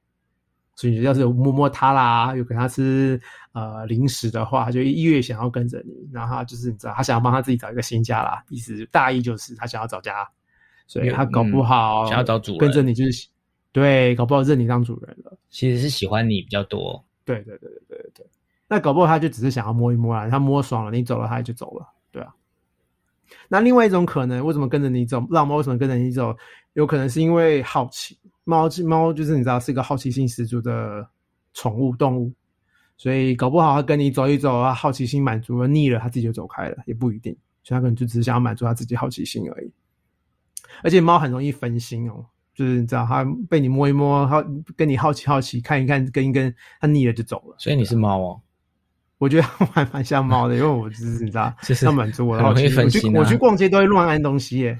所以你要是摸摸它啦，有给它吃呃零食的话，它就越想要跟着你。然后它就是你知道，它想要帮它自己找一个新家啦，意思大意就是它想要找家，所以它搞不好想要找主人，跟着你就是对，搞不好认你当主人了。其实是喜欢你比较多。对对对对对对那搞不好他就只是想要摸一摸啊，他摸爽了，你走了，他就走了，对啊。那另外一种可能，为什么跟着你走？浪猫为什么跟着你走？有可能是因为好奇，猫猫就是你知道是一个好奇心十足的宠物动物，所以搞不好他跟你走一走啊，好奇心满足了，腻了，他自己就走开了，也不一定。所以它可能就只是想要满足他自己好奇心而已。而且猫很容易分心哦。就是你知道，它被你摸一摸，它跟你好奇好奇看一看，跟一跟，它腻了就走了。所以你是猫哦？我觉得还蛮像猫的，因为我就是你知道，[LAUGHS] 要满足我的好奇。我去我去逛街都会乱按东西耶，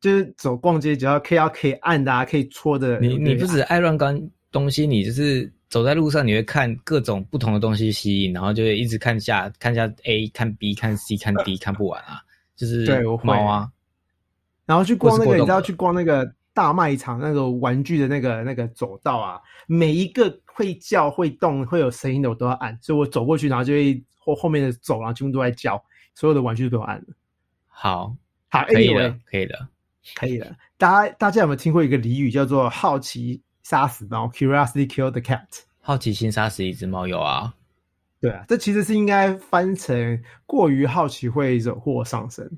就是走逛街只要可以要可以按的，啊可以戳的。你你不止爱乱干东西，你就是走在路上，你会看各种不同的东西吸引，然后就会一直看下看下 A 看 B 看 C 看 D 看不完啊，就是对我猫啊。然后去逛那个，你知道去逛那个。大卖场那个玩具的那个那个走道啊，每一个会叫会动会有声音的我都要按，所以我走过去，然后就会后后面的走廊全部都在叫，所有的玩具都按了。好，好，可以的，可以了，可以了。大家大家有没有听过一个俚语叫做“好奇杀死猫 ”？Curiosity killed the cat。好奇心杀死一只猫有啊？对啊，这其实是应该翻成“过于好奇会惹祸上身”，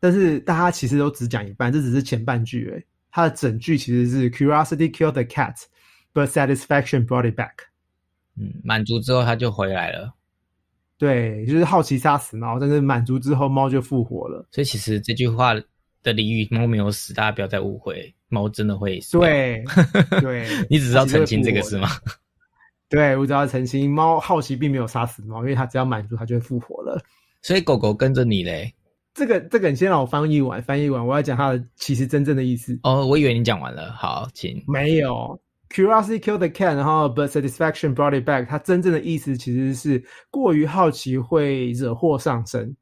但是大家其实都只讲一半，这只是前半句哎。它的整句其实是 “Curiosity killed the cat, but satisfaction brought it back。”嗯，满足之后它就回来了。对，就是好奇杀死猫，但是满足之后猫就复活了。所以其实这句话的的俚语，猫没有死，大家不要再误会，猫真的会死。对 [LAUGHS] 对，你只知道澄清这个是吗？对，我只要澄清，猫好奇并没有杀死猫，因为它只要满足，它就会复活了。所以狗狗跟着你嘞。这个这个，你先让我翻译完，翻译完，我要讲它的其实真正的意思。哦，我以为你讲完了，好，请。没有，curiosity killed the cat，然后 but satisfaction brought it back。它真正的意思其实是过于好奇会惹祸上身，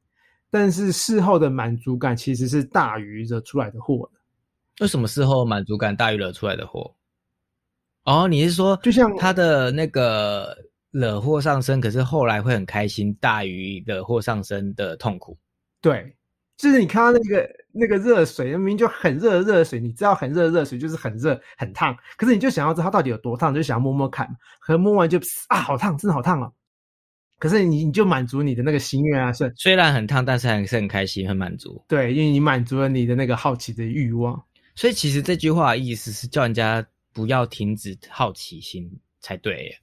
但是事后的满足感其实是大于惹出来的祸的。为什么事后满足感大于惹出来的祸？哦，你是说，就像他的那个惹祸上身，可是后来会很开心，大于惹祸上身的痛苦？对。就是你看到那个那个热水，明明就很热的热水，你知道很热的热水就是很热很烫，可是你就想要知道它到底有多烫，就想要摸摸看，可摸完就啊好烫，真的好烫哦。可是你你就满足你的那个心愿啊，是虽然很烫，但是还是很开心很满足。对，因为你满足了你的那个好奇的欲望。所以其实这句话的意思是叫人家不要停止好奇心才对。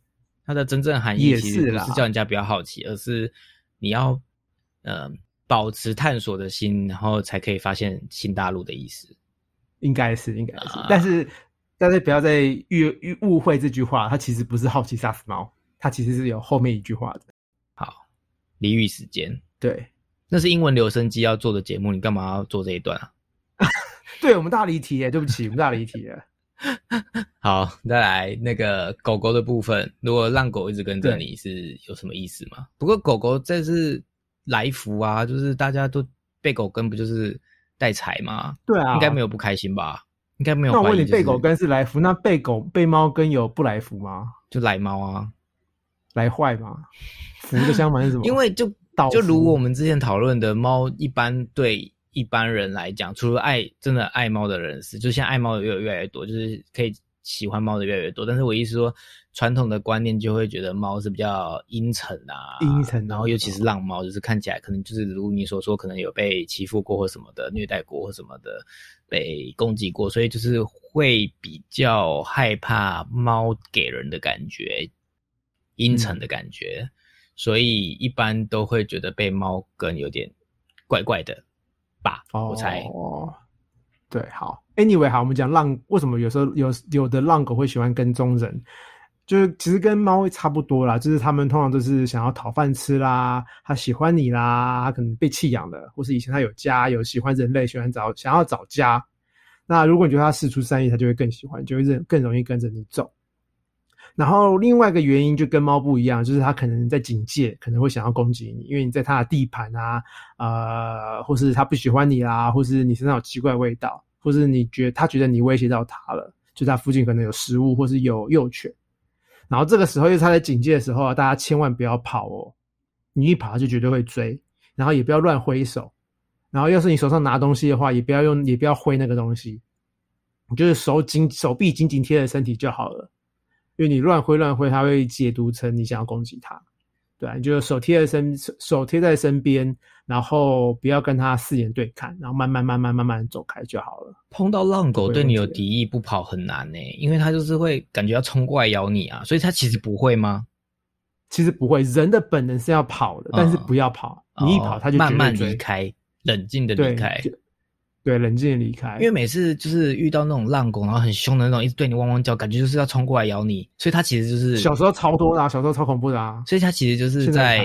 它的真正含义其实不是叫人家不要好奇，而是你要嗯。保持探索的心，然后才可以发现新大陆的意思。应该是，应该是，但是大家不要再误误会这句话，它其实不是好奇杀死猫，它其实是有后面一句话的。好，俚语时间，对，那是英文留声机要做的节目，你干嘛要做这一段啊？[LAUGHS] 对我们大离题耶，对不起，我们大离题耶。[LAUGHS] 好，再来那个狗狗的部分，如果让狗一直跟着你是有什么意思吗？不过狗狗这是。来福啊，就是大家都被狗跟，不就是带财吗？对啊，应该没有不开心吧？应该没有。那我问你，被狗跟是来福，那被狗被猫跟有不来福吗？就来猫啊，来坏吗？福的相反是什么？[LAUGHS] 因为就就如我们之前讨论的，猫一般对一般人来讲，除了爱真的爱猫的人是，就像爱猫的越越来越多，就是可以喜欢猫的越来越多。但是我意思说。传统的观念就会觉得猫是比较阴沉啊，阴沉，然后尤其是浪猫，就是看起来可能就是如你所说，可能有被欺负过或什么的，虐待过或什么的，被攻击过，所以就是会比较害怕猫给人的感觉，阴沉的感觉，所以一般都会觉得被猫跟有点怪怪的吧，我猜。对，好，Anyway，好，我们讲浪，为什么有时候有有的浪狗会喜欢跟踪人？就是其实跟猫差不多啦，就是他们通常都是想要讨饭吃啦，它喜欢你啦，他可能被弃养的，或是以前它有家，有喜欢人类，喜欢找想要找家。那如果你觉得他事出善意，他就会更喜欢，就会更更容易跟着你走。然后另外一个原因就跟猫不一样，就是它可能在警戒，可能会想要攻击你，因为你在它的地盘啊，呃，或是它不喜欢你啦，或是你身上有奇怪味道，或是你觉它觉得你威胁到它了，就他附近可能有食物或是有幼犬。然后这个时候又他在警戒的时候啊，大家千万不要跑哦！你一跑它就绝对会追，然后也不要乱挥手，然后要是你手上拿东西的话，也不要用，也不要挥那个东西，你就是手紧手臂紧紧贴着身体就好了，因为你乱挥乱挥，它会解读成你想要攻击它。对啊，你就手贴在身，手贴在身边，然后不要跟他四眼对看，然后慢慢慢慢慢慢走开就好了。碰到浪狗对你有敌意，不跑很难呢，因为它就是会感觉要冲过来咬你啊，所以它其实不会吗？其实不会，人的本能是要跑的，但是不要跑，你一跑它就慢慢离开，冷静的离开。对，冷静的离开。因为每次就是遇到那种浪狗，然后很凶的那种，一直对你汪汪叫，感觉就是要冲过来咬你。所以它其实就是小时候超多的，小时候超恐怖的啊。所以它其实就是在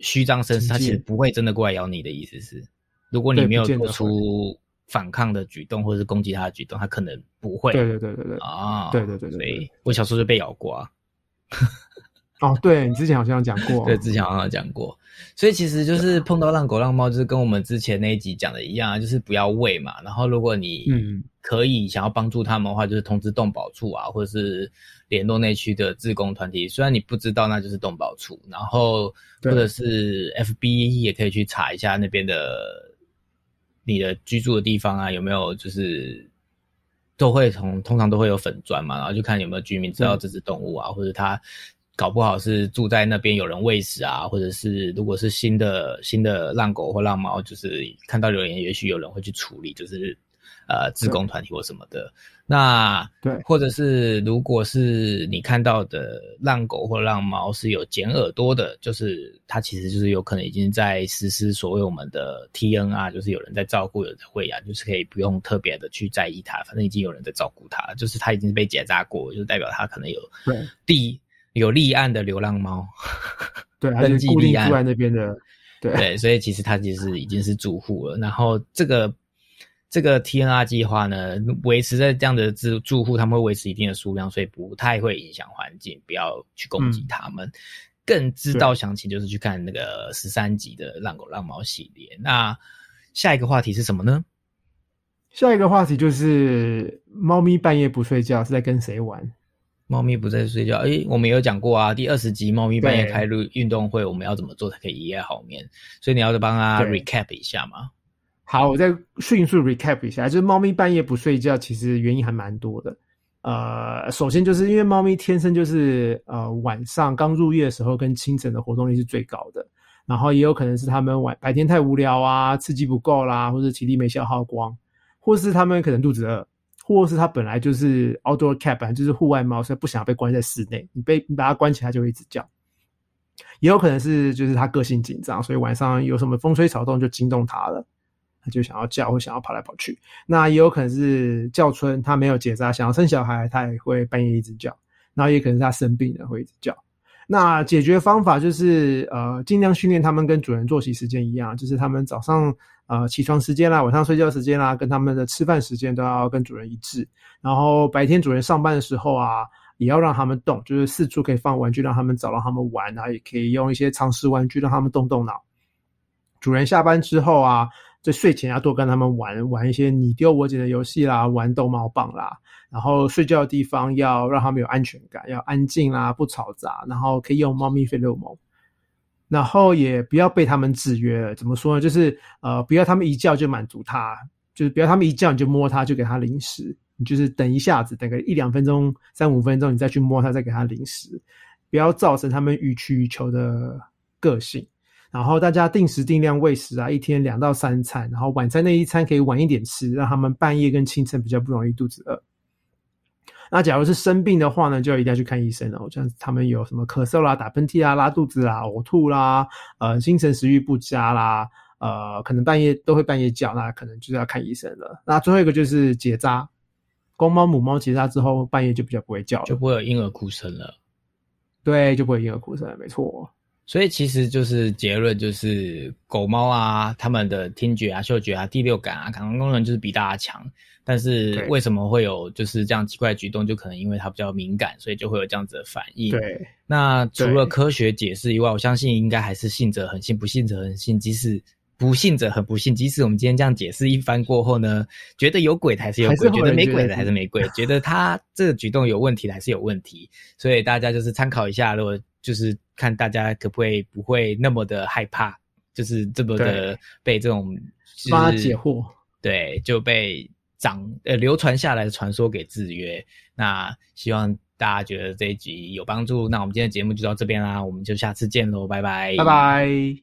虚张声势，它其实不会真的过来咬你的意思是，如果你没有做出反抗的举动或者是攻击它的举动，它可能不会。对对对对对啊，对对对对。对，我小时候就被咬过啊。[LAUGHS] 哦，对你之前好像讲过，对，之前好像讲过，所以其实就是碰到浪狗浪猫，就是跟我们之前那一集讲的一样，就是不要喂嘛。然后如果你嗯可以想要帮助他们的话，就是通知动保处啊，或者是联络内区的自工团体。虽然你不知道，那就是动保处，然后或者是 FB 也可以去查一下那边的你的居住的地方啊，有没有就是都会从通常都会有粉砖嘛，然后就看有没有居民知道这只动物啊，或者他。搞不好是住在那边有人喂食啊，或者是如果是新的新的浪狗或浪猫，就是看到留言，也许有人会去处理，就是呃自工团体或什么的。那对，或者是如果是你看到的浪狗或浪猫是有剪耳朵的，就是它其实就是有可能已经在实施所谓我们的 T N R，就是有人在照顾，有人在喂养，就是可以不用特别的去在意它，反正已经有人在照顾它，就是它已经被结扎过，就代表它可能有对地有立案的流浪猫，[LAUGHS] 对，登记立案那边的，[LAUGHS] 对对，所以其实它其实已经是住户了，然后这个。这个 TNR 计划呢，维持在这样的住住户，他们会维持一定的数量，所以不太会影响环境，不要去攻击他们。更知道详情就是去看那个十三集的浪狗浪猫系列。那下一个话题是什么呢？下一个话题就是猫咪半夜不睡觉是在跟谁玩？猫咪不在睡觉，诶，我们有讲过啊，第二十集猫咪半夜开运运动会，我们要怎么做才可以一夜好眠？所以你要帮它 recap 一下吗？好，我再迅速 recap 一下，就是猫咪半夜不睡觉，其实原因还蛮多的。呃，首先就是因为猫咪天生就是呃晚上刚入夜的时候跟清晨的活动力是最高的，然后也有可能是它们晚白天太无聊啊，刺激不够啦，或者体力没消耗光，或是它们可能肚子饿，或是它本来就是 outdoor cat，本来就是户外猫，所以不想被关在室内，你被你把它关起来就会一直叫。也有可能是就是它个性紧张，所以晚上有什么风吹草动就惊动它了。他就想要叫或想要跑来跑去，那也有可能是叫春，他没有结扎，想要生小孩，他也会半夜一直叫。然后也可能是他生病了会一直叫。那解决方法就是呃，尽量训练他们跟主人作息时间一样，就是他们早上呃起床时间啦，晚上睡觉时间啦，跟他们的吃饭时间都要跟主人一致。然后白天主人上班的时候啊，也要让他们动，就是四处可以放玩具让他们找，让他们玩，然后也可以用一些常识玩具让他们动动脑。主人下班之后啊。在睡前要多跟他们玩玩一些你丢我捡的游戏啦，玩逗猫棒啦。然后睡觉的地方要让他们有安全感，要安静啦，不吵杂。然后可以用猫咪费洛蒙。然后也不要被他们制约。怎么说呢？就是呃，不要他们一叫就满足他，就是不要他们一叫你就摸它，就给它零食。你就是等一下子，等个一两分钟、三五分钟，你再去摸它，再给它零食。不要造成他们予取予求的个性。然后大家定时定量喂食啊，一天两到三餐，然后晚餐那一餐可以晚一点吃，让他们半夜跟清晨比较不容易肚子饿。那假如是生病的话呢，就一定要去看医生了。像他们有什么咳嗽啦、打喷嚏啊、拉肚子啦、呕吐啦、呃精神食欲不佳啦，呃可能半夜都会半夜叫，那可能就是要看医生了。那最后一个就是结扎，公猫母猫结扎之后半夜就比较不会叫，就不会有婴儿哭声了。对，就不会婴儿哭声，没错。所以其实就是结论，就是狗猫啊，它们的听觉啊、嗅觉啊、第六感啊，感官功能就是比大家强。但是为什么会有就是这样奇怪的举动？就可能因为它比较敏感，所以就会有这样子的反应。对。那除了科学解释以外，我相信应该还是信者恒信，不信者恒信。即使不信者很不信，即使我们今天这样解释一番过后呢，觉得有鬼的还是有鬼，觉得没鬼的还是没鬼，觉得他这个举动有问题的还是有问题。所以大家就是参考一下，如果就是看大家可不可以不会那么的害怕，就是这么的被这种帮他解惑，对，就被长呃流传下来的传说给制约。那希望大家觉得这一集有帮助。那我们今天的节目就到这边啦，我们就下次见喽，拜拜，拜拜。